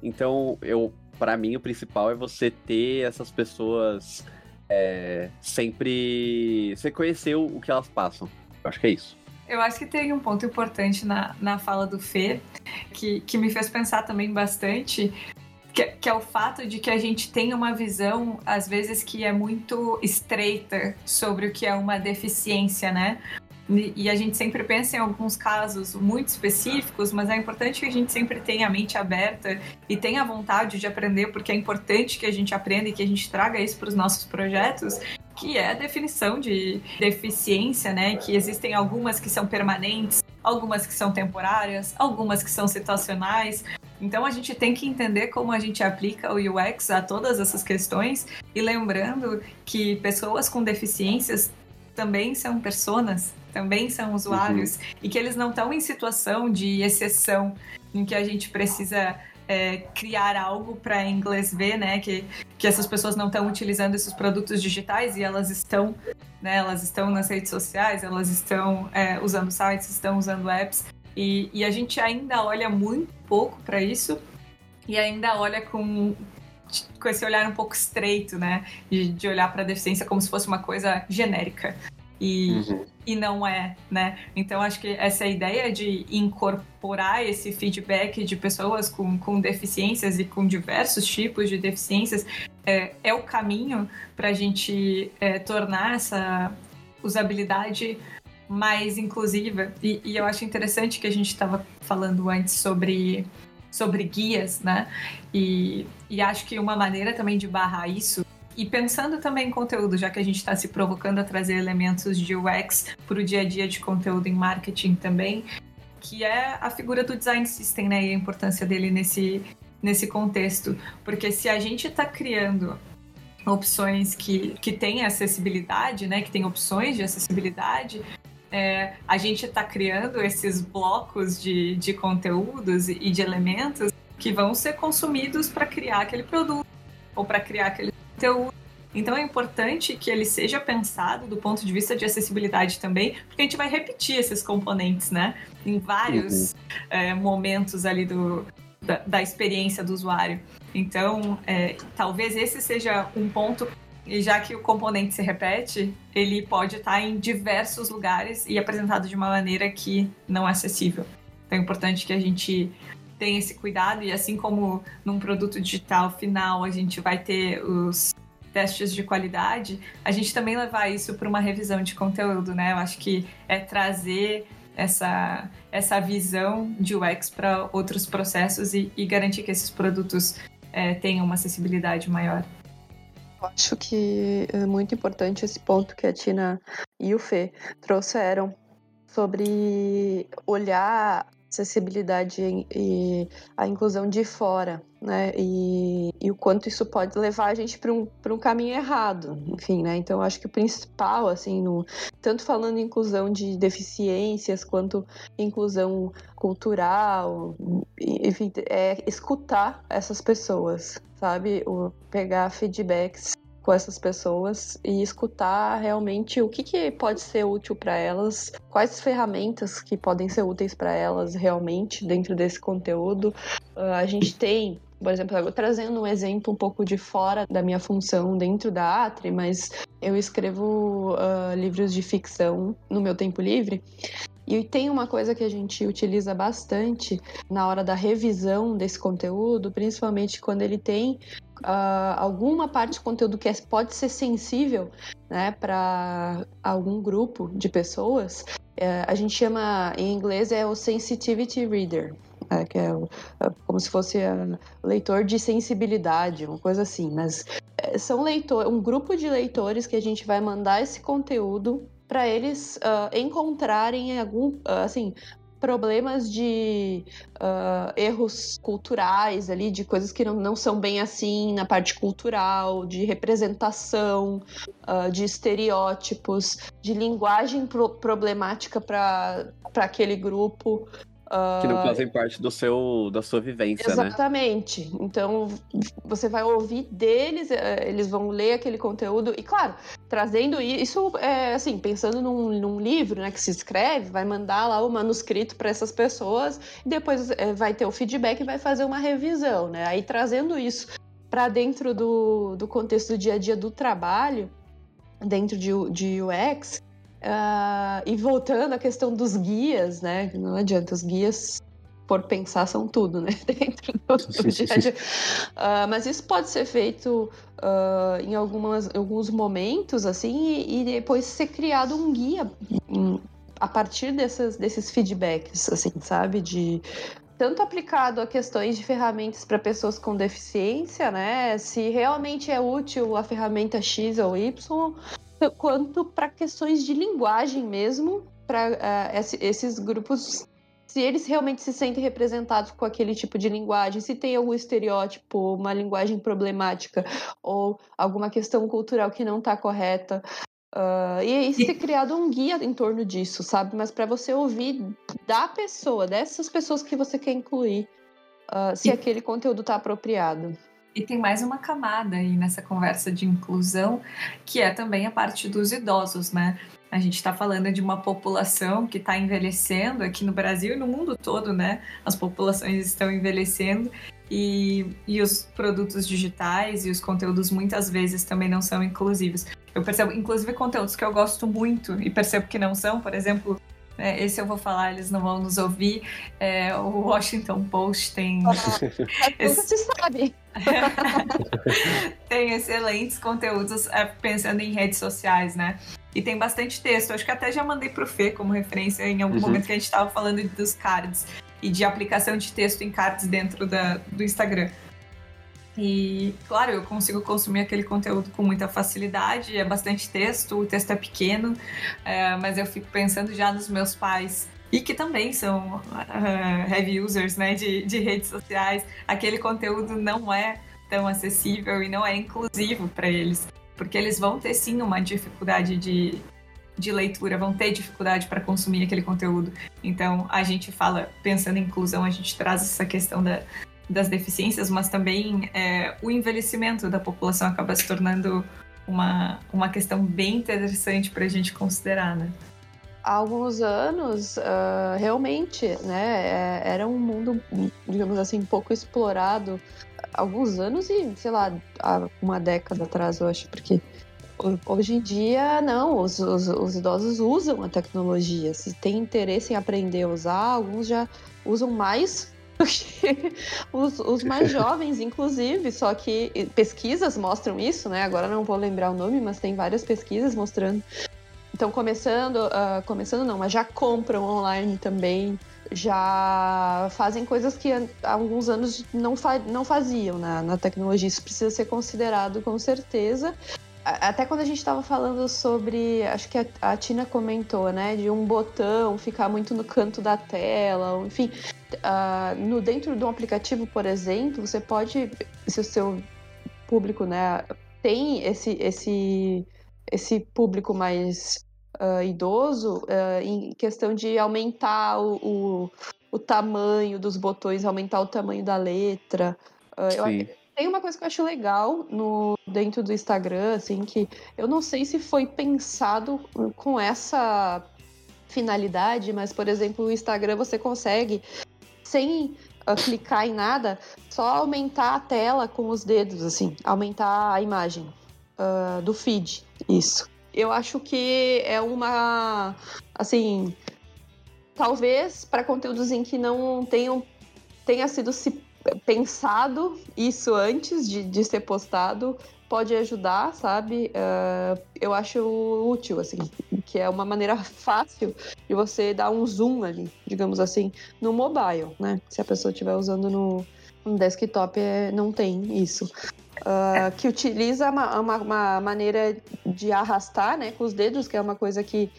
Então, eu, para mim, o principal é você ter essas pessoas é, sempre. Você conhecer o, que elas passam. Eu acho que é isso. Eu acho que tem um ponto importante na, na fala do Fê, que, que me fez pensar também bastante, que, que, é o fato de que a gente tem uma visão, às vezes, que é muito estreita sobre o que é uma deficiência, né? E a gente sempre pensa em alguns casos muito específicos, mas é importante que a gente sempre tenha a mente aberta e tenha vontade de aprender, porque é importante que a gente aprenda e que a gente traga isso para os nossos projetos, que é a definição de deficiência, né? Que existem algumas que são permanentes, algumas que são temporárias, algumas que são situacionais. Então a gente tem que entender como a gente aplica o UX a todas essas questões e lembrando que pessoas com deficiências também são pessoas, também são usuários, uhum. e que eles não estão em situação de exceção em que a gente precisa é, criar algo para inglês ver, né? Que, que essas pessoas não estão utilizando esses produtos digitais e elas estão, né? Elas estão nas redes sociais, elas estão é, usando sites, estão usando apps. E, e a gente ainda olha muito pouco para isso e ainda olha com, com esse olhar um pouco estreito, né? De, de olhar para a deficiência como se fosse uma coisa genérica e, uhum. e não é, né? Então acho que essa ideia de incorporar esse feedback de pessoas com, com deficiências e com diversos tipos de deficiências é, é o caminho para a gente é, tornar essa usabilidade mais inclusiva. E, e eu acho interessante que a gente estava falando antes sobre sobre guias, né? E, e acho que uma maneira também de barrar isso e pensando também em conteúdo, já que a gente está se provocando a trazer elementos de UX para o dia a dia de conteúdo em marketing também, que é a figura do design system, né? E a importância dele nesse, nesse contexto. Porque se a gente está criando opções que, que têm acessibilidade, né? Que tem opções de acessibilidade, é, a gente está criando esses blocos de, de conteúdos e de elementos que vão ser consumidos para criar aquele produto ou para criar aquele conteúdo. Então é importante que ele seja pensado do ponto de vista de acessibilidade também, porque a gente vai repetir esses componentes, né? Em vários uhum. é, momentos ali do, da, da, experiência do usuário. Então, é, talvez esse seja um ponto, e já que o componente se repete, ele pode estar em diversos lugares e apresentado de uma maneira que não é acessível. Então é importante que a gente tem esse cuidado e assim como num produto digital final a gente vai ter os testes de qualidade, a gente também levar isso para uma revisão de conteúdo, né? Eu acho que é trazer essa, essa visão de UX para outros processos e, e, garantir que esses produtos é, tenham uma acessibilidade maior. Eu acho que é muito importante esse ponto que a Tina e o Fê trouxeram sobre olhar acessibilidade e a inclusão de fora, né? E, e o quanto isso pode levar a gente para um, um caminho errado, enfim, né? Então, acho que o principal, assim, no, tanto falando em inclusão de deficiências quanto inclusão cultural, enfim, é escutar essas pessoas, sabe? O, pegar feedbacks com essas pessoas e escutar realmente o que, que pode ser útil para elas, quais ferramentas que podem ser úteis para elas realmente dentro desse conteúdo. Uh, a gente tem por exemplo, trazendo um exemplo um pouco de fora da minha função dentro da Atri, mas eu escrevo uh, livros de ficção no meu tempo livre. E tem uma coisa que a gente utiliza bastante na hora da revisão desse conteúdo, principalmente quando ele tem uh, alguma parte de conteúdo que é, pode ser sensível né, para algum grupo de pessoas, uh, a gente chama, em inglês, é o Sensitivity Reader. É, que é, é como se fosse uh, leitor de sensibilidade, uma coisa assim. Mas são leitor, um grupo de leitores que a gente vai mandar esse conteúdo para eles uh, encontrarem algum, uh, assim, problemas de uh, erros culturais ali, de coisas que não, não são bem assim na parte cultural, de representação, uh, de estereótipos, de linguagem pro problemática para aquele grupo. Que não fazem parte do seu, da sua vivência, Exatamente. né? Exatamente. Então, você vai ouvir deles, eh, eles vão ler aquele conteúdo. E, claro, trazendo isso, é, assim, pensando num, num, livro né, que se escreve, vai mandar lá o manuscrito para essas pessoas e depois é, vai ter o feedback e vai fazer uma revisão, né? Aí, trazendo isso para dentro do, do contexto do dia a dia do trabalho, dentro de, de UX, Uh, e voltando à questão dos guias, né? Não adianta, os guias, por pensar, são tudo, né? Dentro do, do dia a dia. Uh, mas isso pode ser feito uh, em algumas, alguns momentos, assim, e, e, depois ser criado um guia em, a partir dessas, desses feedbacks, assim, sabe? De tanto aplicado a questões de ferramentas para pessoas com deficiência, né? Se realmente é útil a ferramenta X ou Y, quanto para questões de linguagem mesmo, para uh, eh, esses grupos, se eles realmente se sentem representados com aquele tipo de linguagem, se tem algum estereótipo, uma linguagem problemática ou alguma questão cultural que não está correta. Uh, e aí ser criado um guia em torno disso, sabe? Mas para você ouvir da pessoa, dessas pessoas que você quer incluir, uh, se aquele conteúdo está apropriado. E tem mais uma camada aí nessa conversa de inclusão, que é também a parte dos idosos, né? A gente está falando de uma população que está envelhecendo aqui no Brasil e no mundo todo, né? As populações estão envelhecendo e, e os produtos digitais e os conteúdos muitas vezes também não são inclusivos. Eu percebo, inclusive, conteúdos que eu gosto muito e percebo que não são, por exemplo, é, esse eu vou falar, eles não vão nos ouvir. É, o Washington Post tem. Esse... se sabe. tem excelentes conteúdos é, pensando em redes sociais, né? E tem bastante texto. Acho que até já mandei pro Fê como referência em algum uhum. momento que a gente estava falando dos cards e de aplicação de texto em cards dentro da, do Instagram. E, claro, eu consigo consumir aquele conteúdo com muita facilidade, é bastante texto, o texto é pequeno, é, mas eu fico pensando já nos meus pais e que também são uh, heavy users né, de, de redes sociais. Aquele conteúdo não é tão acessível e não é inclusivo para eles, porque eles vão ter sim uma dificuldade de, de leitura, vão ter dificuldade para consumir aquele conteúdo. Então, a gente fala, pensando em inclusão, a gente traz essa questão da, das deficiências, mas também é, o envelhecimento da população acaba se tornando uma, uma questão bem interessante para a gente considerar, né? Há alguns anos, uh, realmente, né, é, era um mundo, digamos assim, pouco explorado. Alguns anos e, sei lá, há uma década atrás, eu acho, porque hoje em dia, não, os, os, os idosos usam a tecnologia. Se tem interesse em aprender a usar, alguns já usam mais os, os mais jovens, inclusive, só que pesquisas mostram isso, né? Agora não vou lembrar o nome, mas tem várias pesquisas mostrando. Então, começando, uh, começando não, mas já compram online também, já fazem coisas que há alguns anos não, fa não faziam na, na tecnologia. Isso precisa ser considerado com certeza. Até quando a gente estava falando sobre, acho que a, a, Tina comentou, né, de um botão ficar muito no canto da tela, enfim, uh, no dentro de um aplicativo, por exemplo, você pode, se o seu público, né, tem esse esse esse público mais uh, idoso, uh, em questão de aumentar o, o, o, tamanho dos botões, aumentar o tamanho da letra. Eu, tem uma coisa que eu acho legal no dentro do Instagram, assim, que eu não sei se foi pensado com essa finalidade, mas, por exemplo, o Instagram você consegue, sem uh, clicar em nada, só aumentar a tela com os dedos, assim, aumentar a imagem uh, do feed. Isso. Eu acho que é uma. Assim. Talvez para conteúdos em que não tenham tenha sido se pensado isso antes de, de ser postado pode ajudar, sabe? Uh, eu acho útil, assim, que é uma maneira fácil de você dar um zoom ali, digamos assim, no mobile, né? Se a pessoa estiver usando no, no desktop, é, não tem isso. Uh, que utiliza uma, uma, uma, maneira de arrastar, né, com os dedos, que é uma coisa que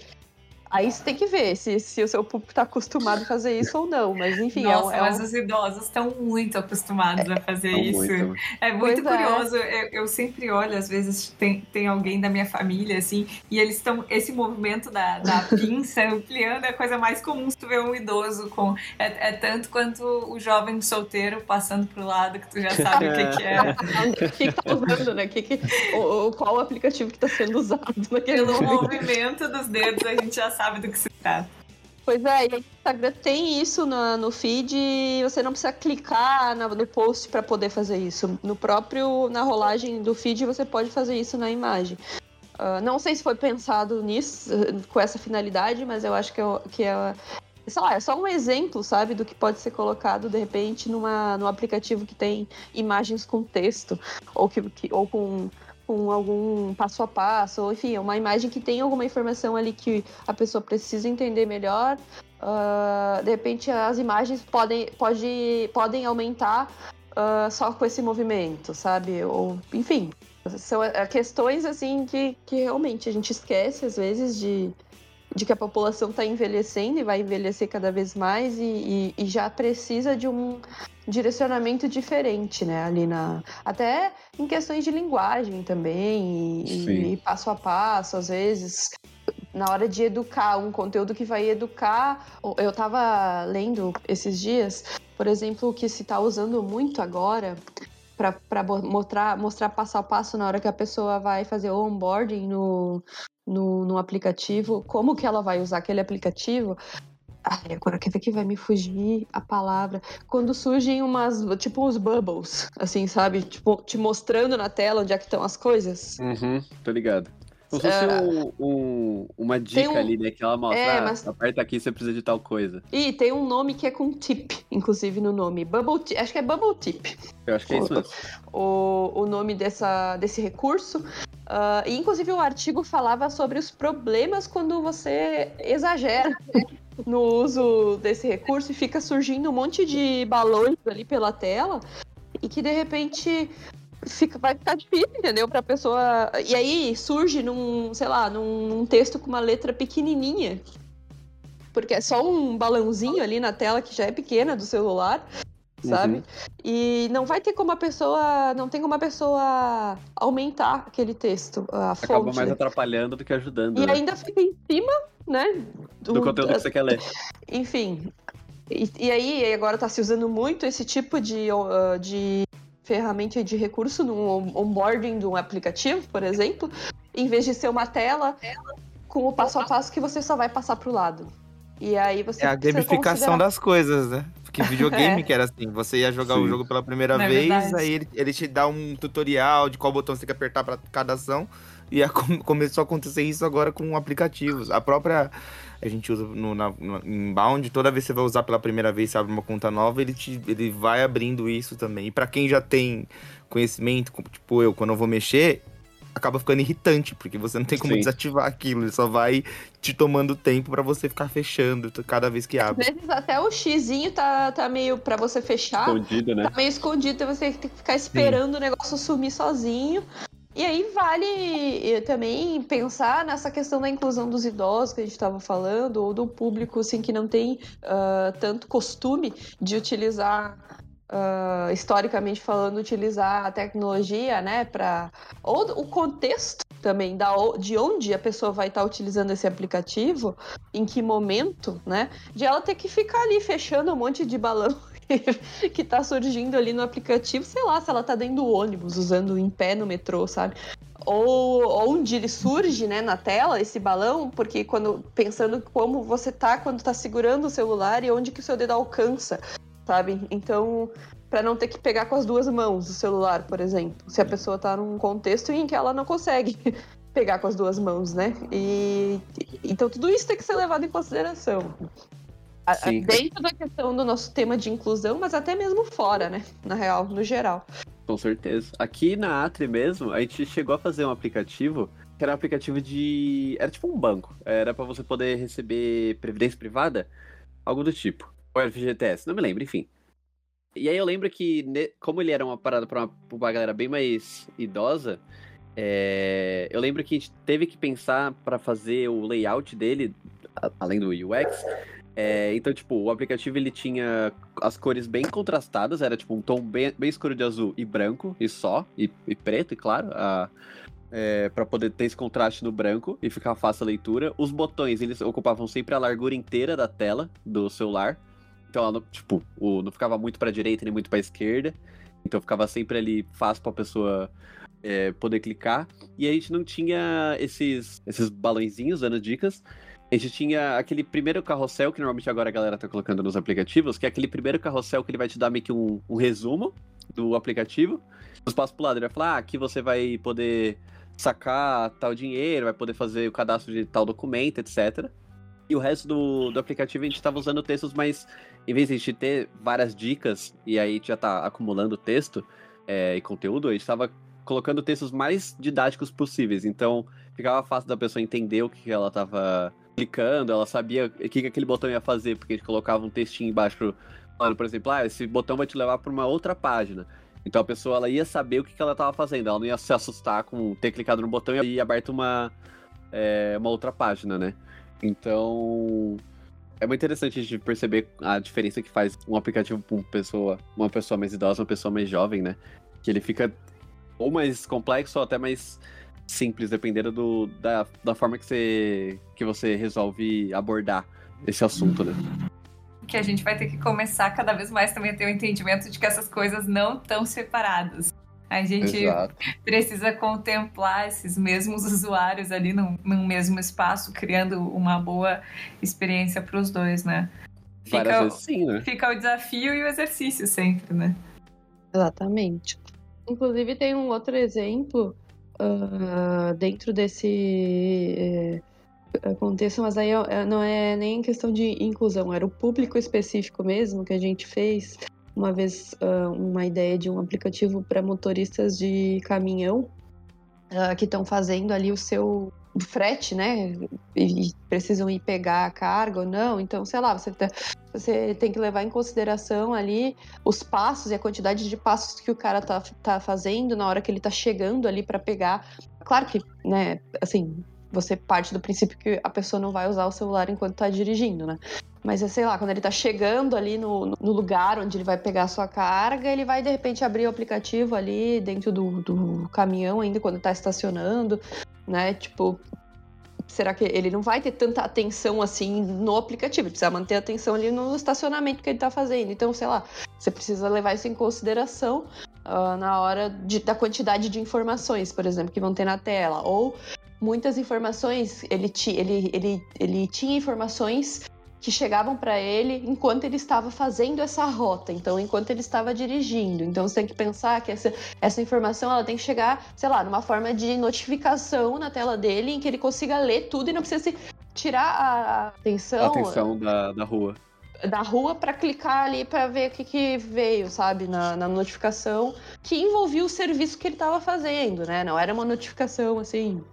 Aí você tem que ver se, se o seu público tá acostumado a fazer isso ou não. Mas enfim, Nossa, é, um, mas é um... os idosos estão muito acostumados a fazer isso. muito. É muito Pois é. curioso. Eu, eu sempre olho, às vezes tem, tem alguém da minha família, assim, e eles estão. Esse movimento da, da pinça ampliando é a coisa mais comum se tu vê um idoso com. É, é tanto quanto o jovem solteiro passando pro lado que tu já sabe o que, que é. o que, que tá usando, né? Que que, o, qual o aplicativo que tá sendo usado naquele Pelo momento. movimento dos dedos, a gente já sabe do que se trata. Pois é, e o Instagram tem isso no, no feed e você não precisa clicar na- no post para poder fazer isso. No próprio, na rolagem do feed, você pode fazer isso na imagem. Ah, não sei se foi pensado nisso, eh, com essa finalidade, mas eu acho que, é, que é, sei lá, é só um exemplo, sabe, do que pode ser colocado, de repente, numa, num aplicativo que tem imagens com texto, ou, que, que- ou com, com algum passo a passo, ou enfim, uma imagem que tem alguma informação ali que a pessoa precisa entender melhor. Ah, de repente, as imagens podem, pode, podem aumentar ah, só com esse movimento, sabe? Ou, enfim, são eh, questões assim que, que realmente a gente esquece às vezes de, de que a população está envelhecendo e vai envelhecer cada vez mais e, e- e já precisa de um direcionamento diferente, né? Ali na. Até em questões de linguagem também, e, e passo a passo, às vezes. Na hora de educar, um conteúdo que vai educar. Eu tava lendo esses dias, por exemplo, o que se está usando muito agora para mostrar, mostrar passo a passo na hora que a pessoa vai fazer o onboarding no, no, no aplicativo, como que ela vai usar aquele aplicativo. Ai, agora quer ver que vai me fugir a palavra. Quando surgem umas, tipo, os bubbles, assim, sabe? Tipo, te mostrando na tela onde é que estão as coisas. Uhum, tô ligado. Como se fosse um- um- uma dica um- ali, né? Que ela mostra, É, ah, mas- aperta aqui você precisa de tal coisa. E tem um nome que é com tip, inclusive, no nome. Bubble tip, acho que é Bubble Tip. Eu acho que é isso mesmo. o, o nome dessa, desse recurso. E, inclusive, o artigo falava sobre os problemas quando você exagera no uso desse recurso e fica surgindo um monte de balões ali pela tela e que, de repente, fica, vai ficar difícil, entendeu? Pra pessoa... E aí surge num, sei lá, num, num texto com uma letra pequenininha. Porque é só um balãozinho ali na tela que já é pequena do celular sabe? Uhum. E não vai ter como a pessoa, não tem como a pessoa aumentar aquele texto, a Acaba fonte. mais né? atrapalhando do que ajudando. E né? ainda fica em cima, né? Do conteúdo que você quer ler. Enfim. E, e aí agora tá se usando muito esse tipo de, uh, de ferramenta de recurso no on- onboarding de um aplicativo, por exemplo, em vez de ser uma tela com o passo a passo que você só vai passar pro lado. E aí você É a gamificação considerar- das coisas, né? Porque videogame É. que era assim, você ia jogar o Sim. jogo pela primeira Não é vez, verdade. aí ele, ele te dá um tutorial de qual botão você tem que apertar pra cada ação, e a- com- começou a acontecer isso agora com aplicativos. A própria, a gente usa no, na, no inbound, toda vez que você vai usar pela primeira vez, você abre uma conta nova, ele, te, ele vai abrindo isso também. E pra quem já tem conhecimento, como, tipo eu, quando eu vou mexer, acaba ficando irritante, porque você não tem como Sim. desativar aquilo, ele só vai te tomando tempo pra você ficar fechando cada vez que Às abre. vezes até o xizinho tá, tá meio pra você fechar, Escondido, né? tá meio escondido, então você tem que ficar esperando o negócio sumir sozinho. E aí vale também pensar nessa questão da inclusão dos idosos que a gente estava falando, ou do público assim, que não tem ah, tanto costume de utilizar, ah, historicamente falando, utilizar a tecnologia, né, para ou o contexto também da, de onde a pessoa vai estar utilizando esse aplicativo, em que momento, né, de ela ter que ficar ali fechando um monte de balão que tá surgindo ali no aplicativo, sei lá, se ela tá dentro do ônibus, usando em pé no metrô, sabe? Ou onde ele surge, né, na tela, esse balão, porque quando pensando como você tá quando tá segurando o celular e onde que o seu dedo alcança, sabe? Então, para não ter que pegar com as duas mãos o celular, por exemplo, se a pessoa tá num contexto em que ela não consegue pegar com as duas mãos, né? E então tudo isso tem que ser levado em consideração. Sim. Dentro da questão do nosso tema de inclusão, mas até mesmo fora, né? Na real, no geral. Com certeza. Aqui na Atri mesmo, a gente chegou a fazer um aplicativo que era um aplicativo de. Era tipo um banco. Era pra você poder receber previdência privada, algo do tipo. Ou era FGTS, não me lembro, enfim. E aí eu lembro que, como ele era uma parada pra uma, pra uma galera bem mais idosa, é, eu lembro que a gente teve que pensar pra fazer o layout dele além do UX. É, então, tipo, o aplicativo ele tinha as cores bem contrastadas, era tipo um tom bem, bem escuro de azul e branco, e só, e, e preto, e claro, a, é, para poder ter esse contraste no branco e ficar fácil a leitura. Os botões, eles ocupavam sempre a largura inteira da tela do celular. Então, não, tipo, o, não ficava muito para direita nem muito para esquerda. Então ficava sempre ali fácil para a pessoa é, poder clicar. E a gente não tinha esses, esses balãozinhos dando dicas. A gente tinha aquele primeiro carrossel que normalmente agora a galera tá colocando nos aplicativos, que é aquele primeiro carrossel que ele vai te dar meio que um, um resumo do aplicativo. Os passos pro lado, ele vai falar, ah, aqui você vai poder sacar tal dinheiro, vai poder fazer o cadastro de tal documento, etc. E o resto do, do aplicativo a gente estava usando textos mais. Em vez de ter várias dicas e aí já tá acumulando texto é, e conteúdo, a gente estava colocando textos mais didáticos possíveis. Então ficava fácil da pessoa entender o que ela estava clicando, ela sabia o que, que aquele botão ia fazer, porque a gente colocava um textinho embaixo, falando, por exemplo, ah, esse botão vai te levar para uma outra página. Então a pessoa ela ia saber o que, que ela estava fazendo, ela não ia se assustar com ter clicado no botão e aberto uma, é, uma outra página, né? Então é muito interessante gente perceber a diferença que faz um aplicativo para uma pessoa, uma pessoa mais idosa, uma pessoa mais jovem, né? Que ele fica ou mais complexo ou até mais simples, dependendo do, da, da forma que você, que você resolve abordar esse assunto, né? Que a gente vai ter que começar cada vez mais também a ter o um entendimento de que essas coisas não estão separadas. A gente Exato. precisa contemplar esses mesmos usuários ali num, num mesmo espaço, criando uma boa experiência para os dois, né? Fica, vezes sim, né? Fica o desafio e o exercício sempre, né? Exatamente. Inclusive tem um outro exemplo uh, dentro desse uh, contexto, mas aí é, não é nem questão de inclusão, era o público específico mesmo que a gente fez. Uma vez, uh, uma ideia de um aplicativo para motoristas de caminhão que estão fazendo ali o seu frete, né? E precisam ir pegar a carga ou não. Então, sei lá, você, tá, você tem que levar em consideração ali os passos e a quantidade de passos que o cara tá, tá fazendo na hora que ele tá chegando ali para pegar. Claro que, né, assim, você parte do princípio que a pessoa não vai usar o celular enquanto tá dirigindo, né? Mas, sei lá, quando ele tá chegando ali no, no lugar onde ele vai pegar a sua carga, ele vai, de repente, abrir o aplicativo ali dentro do, do caminhão ainda quando tá estacionando, né? Tipo, será que ele não vai ter tanta atenção assim no aplicativo? Precisa manter a atenção ali no estacionamento que ele está fazendo. Então, sei lá, você precisa levar isso em consideração uh, na hora de, da quantidade de informações, por exemplo, que vão ter na tela. Ou muitas informações, ele, ele, ele, ele tinha informações que chegavam para ele enquanto ele estava fazendo essa rota, então enquanto ele estava dirigindo. Então você tem que pensar que essa, essa informação ela tem que chegar, sei lá, numa forma de notificação na tela dele em que ele consiga ler tudo e não precisa se tirar a atenção, a atenção da, da rua da rua para clicar ali para ver o que, que veio, sabe, na, na, notificação que envolvia o serviço que ele estava fazendo, né? Não era uma notificação assim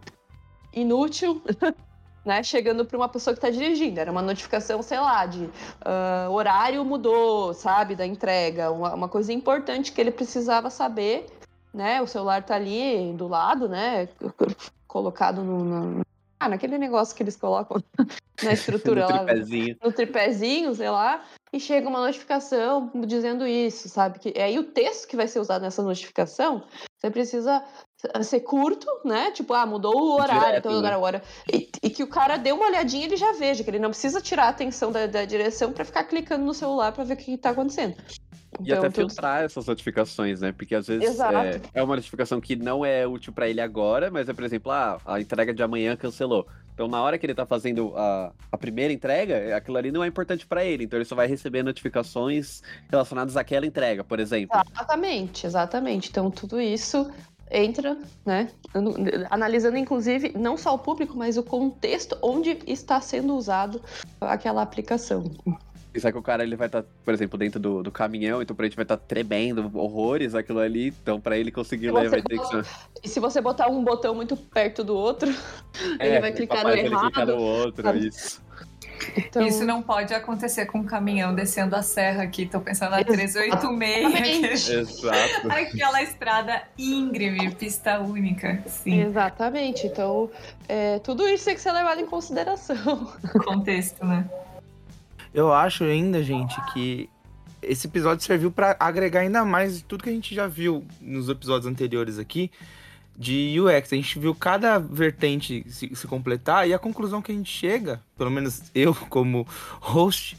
inútil né, chegando para uma pessoa que está dirigindo. Era uma notificação, sei lá, de uh, horário mudou, sabe, da entrega, uma, uma, coisa importante que ele precisava saber, né? O celular está ali do lado, né, colocado no, no, ah, naquele negócio que eles colocam na estrutura no lá, tripézinho. no tripézinho, sei lá, e chega uma notificação dizendo isso, sabe? Que é aí o texto que vai ser usado nessa notificação, você precisa ser curto, né? Tipo, ah, mudou o horário, Direto, então agora né? hora. E, e, que o cara dê uma olhadinha ele já veja, que ele não precisa tirar a atenção da, da direção para ficar clicando no celular para ver o que, está acontecendo. E então, até tudo... filtrar essas notificações, né? Porque às vezes é, é, uma notificação que não é útil para ele agora, mas é, por exemplo, ah, a entrega de amanhã cancelou. Então, na hora que ele tá fazendo a, a primeira entrega, aquilo ali não é importante para ele. Então, ele só vai receber notificações relacionadas àquela entrega, por exemplo. Exatamente, exatamente. Então, tudo isso entra, né, analisando inclusive não só o público, mas o contexto onde está sendo usado aquela aplicação. Isso é que o cara ele vai estar, tá, por exemplo, dentro do, do caminhão, então pra gente vai estar tá tremendo horrores aquilo ali, então pra ele conseguir ler vai ter que E se você botar um botão muito perto do outro, é, ele vai clicar no errado. Clicar no outro, sabe? isso. Então... Isso não pode acontecer com um caminhão descendo a serra aqui. Tô pensando na 386. Exato. Aquela estrada íngreme, pista única. Sim. Exatamente. Então, é, tudo isso tem que ser levado em consideração. Contexto, né? Eu acho ainda, gente, que esse episódio serviu para agregar ainda mais tudo que a gente já viu nos episódios anteriores aqui de UX. A gente viu cada vertente se, se, completar e a conclusão que a gente chega, pelo menos eu como host,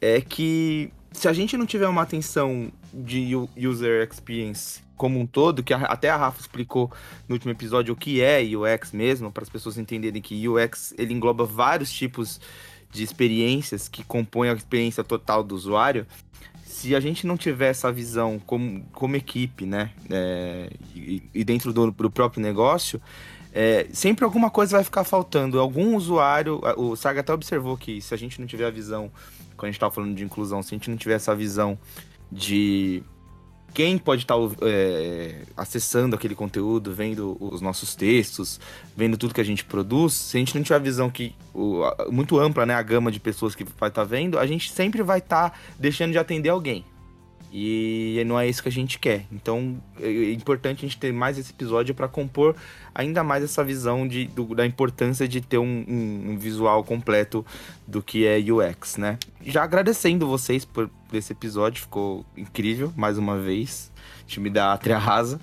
é que se a gente não tiver uma atenção de user experience como um todo, que até a Rafa explicou no último episódio o que é UX mesmo, para as pessoas entenderem que UX ele engloba vários tipos de experiências que compõem a experiência total do usuário se a gente não tiver essa visão como, como equipe, né, é, e, e, dentro do, do próprio negócio, é, sempre alguma coisa vai ficar faltando. Algum usuário, o Saga até observou que se a gente não tiver a visão, quando a gente estava falando de inclusão, se a gente não tiver essa visão de quem pode estar tá, é, acessando aquele conteúdo, vendo os nossos textos, vendo tudo que a gente produz, se a gente não tiver a visão que o, muito ampla, né, a gama de pessoas que vai estar tá vendo, a gente sempre vai estar tá deixando de atender alguém. E não é isso que a gente quer. Então é, é importante a gente ter mais esse episódio para compor ainda mais essa visão de, do, da importância de ter um, um, um, visual completo do que é UX, né? Já agradecendo vocês por, por esse episódio, ficou incrível mais uma vez. Time da Atria Rasa.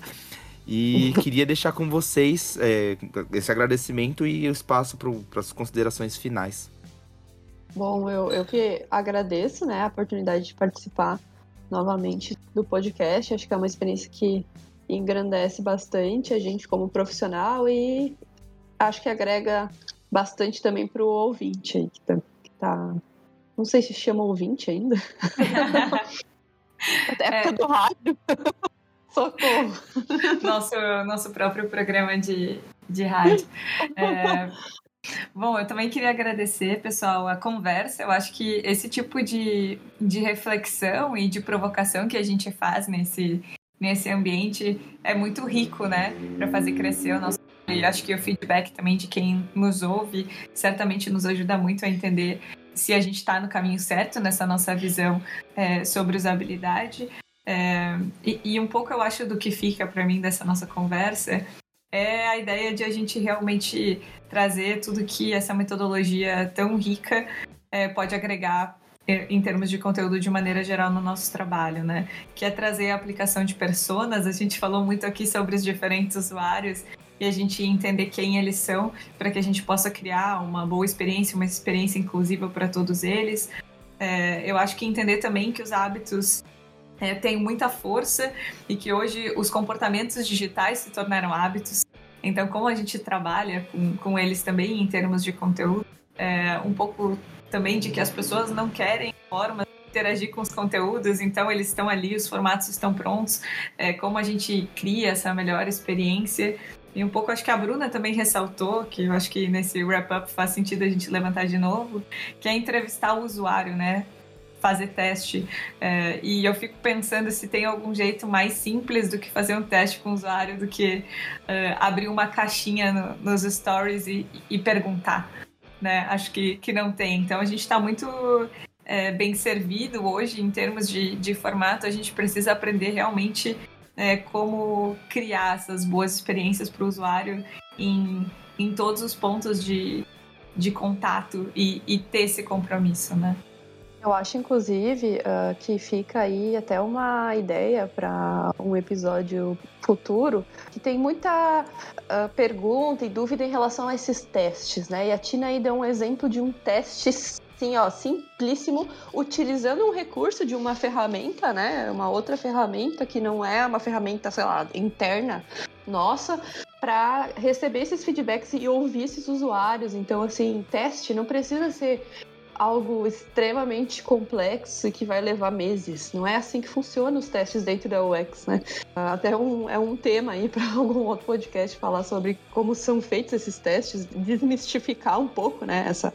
E queria deixar com vocês é, esse agradecimento e o espaço para as considerações finais. Bom, eu, eu que agradeço né, a oportunidade de participar novamente do podcast. Acho que é uma experiência que engrandece bastante a gente como profissional e acho que agrega bastante também para o ouvinte aí, que tá, que tá, Não sei se chama ouvinte ainda. Até época é. do rádio. Socorro. Nosso, nosso próprio programa de, de rádio. É, Bom, eu também queria agradecer, pessoal, a conversa. Eu acho que esse tipo de, de reflexão e de provocação que a gente faz nesse, nesse ambiente é muito rico, né? Para fazer crescer o nosso. E acho que o feedback também de quem nos ouve certamente nos ajuda muito a entender se a gente está no caminho certo nessa nossa visão é, sobre usabilidade. É, e, e um pouco eu acho do que fica para mim dessa nossa conversa é a ideia de a gente realmente trazer tudo que essa metodologia tão rica é, pode agregar em termos de conteúdo de maneira geral no nosso trabalho, né? Que é trazer a aplicação de personas. A gente falou muito aqui sobre os diferentes usuários e a gente entender quem eles são para que a gente possa criar uma boa experiência, uma experiência inclusiva para todos eles. É, eu acho que entender também que os hábitos é, tem muita força e que hoje os comportamentos digitais se tornaram hábitos. Então, como a gente trabalha com, com eles também em termos de conteúdo, é, um pouco também de que as pessoas não querem formas interagir com os conteúdos, então eles estão ali, os formatos estão prontos, é, como a gente cria essa melhor experiência. E um pouco acho que a Bruna também ressaltou, que eu acho que nesse wrap-up faz sentido a gente levantar de novo, que é entrevistar o usuário, né? Fazer teste. É, e eu fico pensando se tem algum jeito mais simples do que fazer um teste com o usuário do que uh, abrir uma caixinha no, nos stories e, e, perguntar. Né? Acho que, que não tem. Então a gente está muito é, bem servido hoje em termos de, de formato. A gente precisa aprender realmente é, como criar essas boas experiências para o usuário em, em todos os pontos de, de contato e, e ter esse compromisso, né? Eu acho, inclusive, uh, que fica aí até uma ideia para um episódio futuro, que tem muita uh, pergunta e dúvida em relação a esses testes, né? E a Tina aí deu um exemplo de um teste sim, ó, simplíssimo, utilizando um recurso de uma ferramenta, né? Uma outra ferramenta que não é uma ferramenta, sei lá, interna nossa, para receber esses feedbacks e ouvir esses usuários. Então, assim, teste não precisa ser algo extremamente complexo e que vai levar meses. Não é assim que funcionam os testes dentro da UX, né? Até um, é um tema aí para algum outro podcast falar sobre como são feitos esses testes, desmistificar um pouco, né? Essa,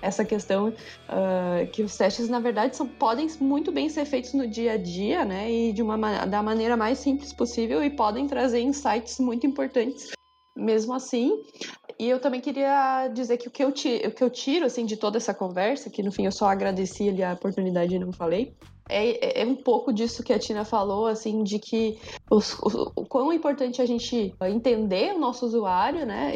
essa questão uh, que os testes, na verdade, são, podem muito bem ser feitos no dia a dia, né? E de uma, da maneira mais simples possível e podem trazer insights muito importantes mesmo assim. E eu também queria dizer que o que eu, tiro, o que eu tiro assim, de toda essa conversa, que no fim eu só agradeci ali a oportunidade e não falei, é, é, é um pouco disso que a Tina falou, assim, de que os, o, o quão importante a gente entender o nosso usuário, né?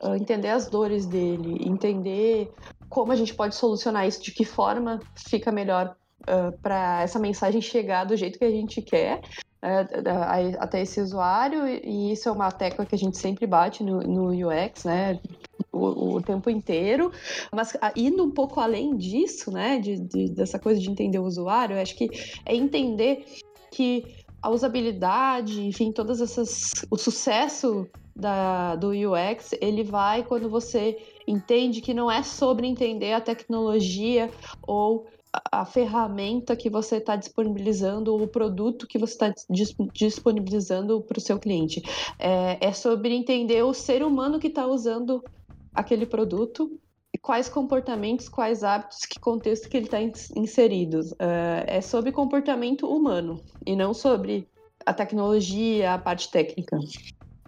Uh, entender as dores dele, entender como a gente pode solucionar isso, de que forma fica melhor uh, para essa mensagem chegar do jeito que a gente quer. Uh, até esse usuário, e isso é uma tecla que a gente sempre bate no, no UX, né? O, o, tempo inteiro, mas indo um pouco além disso, né, de, de, dessa coisa de entender o usuário, eu acho que é entender que a usabilidade, enfim, todas essas, o sucesso da, do UX, ele vai quando você entende que não é sobre entender a tecnologia ou a ferramenta que você está disponibilizando, o produto que você está disponibilizando para o seu cliente. É, é, sobre entender o ser humano que está usando aquele produto, quais comportamentos, quais hábitos, que contexto que ele está inserido. É, é sobre comportamento humano e não sobre a tecnologia, a parte técnica.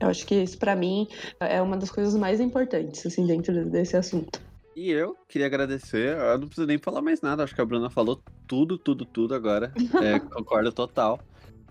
Eu acho que isso, para mim, é uma das coisas mais importantes, assim, dentro desse assunto. E eu queria agradecer, eu não preciso nem falar mais nada, acho que a Bruna falou tudo, tudo, tudo agora. É, concordo total.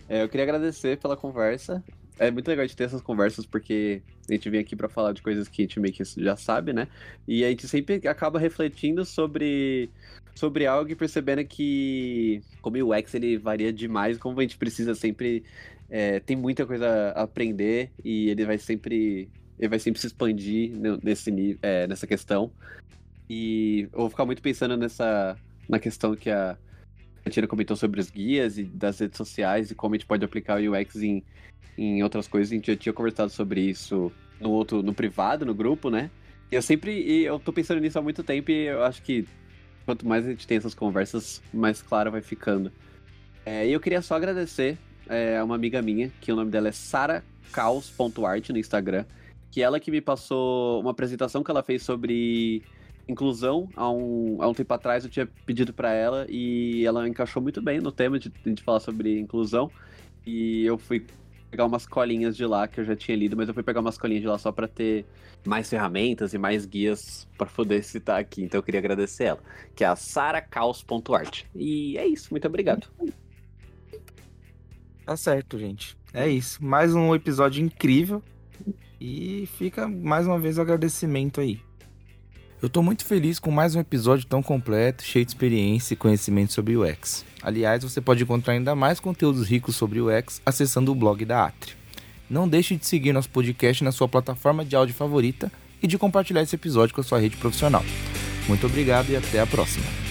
É, eu queria agradecer pela conversa. É muito legal de ter essas conversas, porque a gente vem aqui para falar de coisas que a gente meio que já sabe, né? E a gente sempre acaba refletindo sobre, sobre algo e percebendo que, como o UX ele varia demais, como a gente precisa sempre é, tem muita coisa a aprender e ele vai sempre ele vai sempre se expandir nesse é, nessa questão e eu vou ficar muito pensando nessa na questão que a Tina comentou sobre os guias e das redes sociais e como a gente pode aplicar o UX em, em outras coisas. A gente já tinha conversado sobre isso no outro, no privado, no grupo, né? E eu sempre, eu tô pensando nisso há muito tempo e eu acho que quanto mais a gente tem essas conversas, mais claro vai ficando. É, e eu queria só agradecer é uma amiga minha, que o nome dela é saracaos.art no Instagram, que ela que me passou uma apresentação que ela fez sobre inclusão há um, há um tempo atrás eu tinha pedido para ela e ela encaixou muito bem no tema de, de falar sobre inclusão e eu fui pegar umas colinhas de lá que eu já tinha lido, mas eu fui pegar umas colinhas de lá só para ter mais ferramentas e mais guias para poder citar aqui. Então eu queria agradecer ela, que é a saracaos.art. E é isso, muito obrigado. Tá certo, gente. É isso. Mais um episódio incrível. E fica mais uma vez o agradecimento aí. Eu tô muito feliz com mais um episódio tão completo, cheio de experiência e conhecimento sobre o UX. Aliás, você pode encontrar ainda mais conteúdos ricos sobre o UX acessando o blog da Atri. Não deixe de seguir nosso podcast na sua plataforma de áudio favorita e de compartilhar esse episódio com a sua rede profissional. Muito obrigado e até a próxima.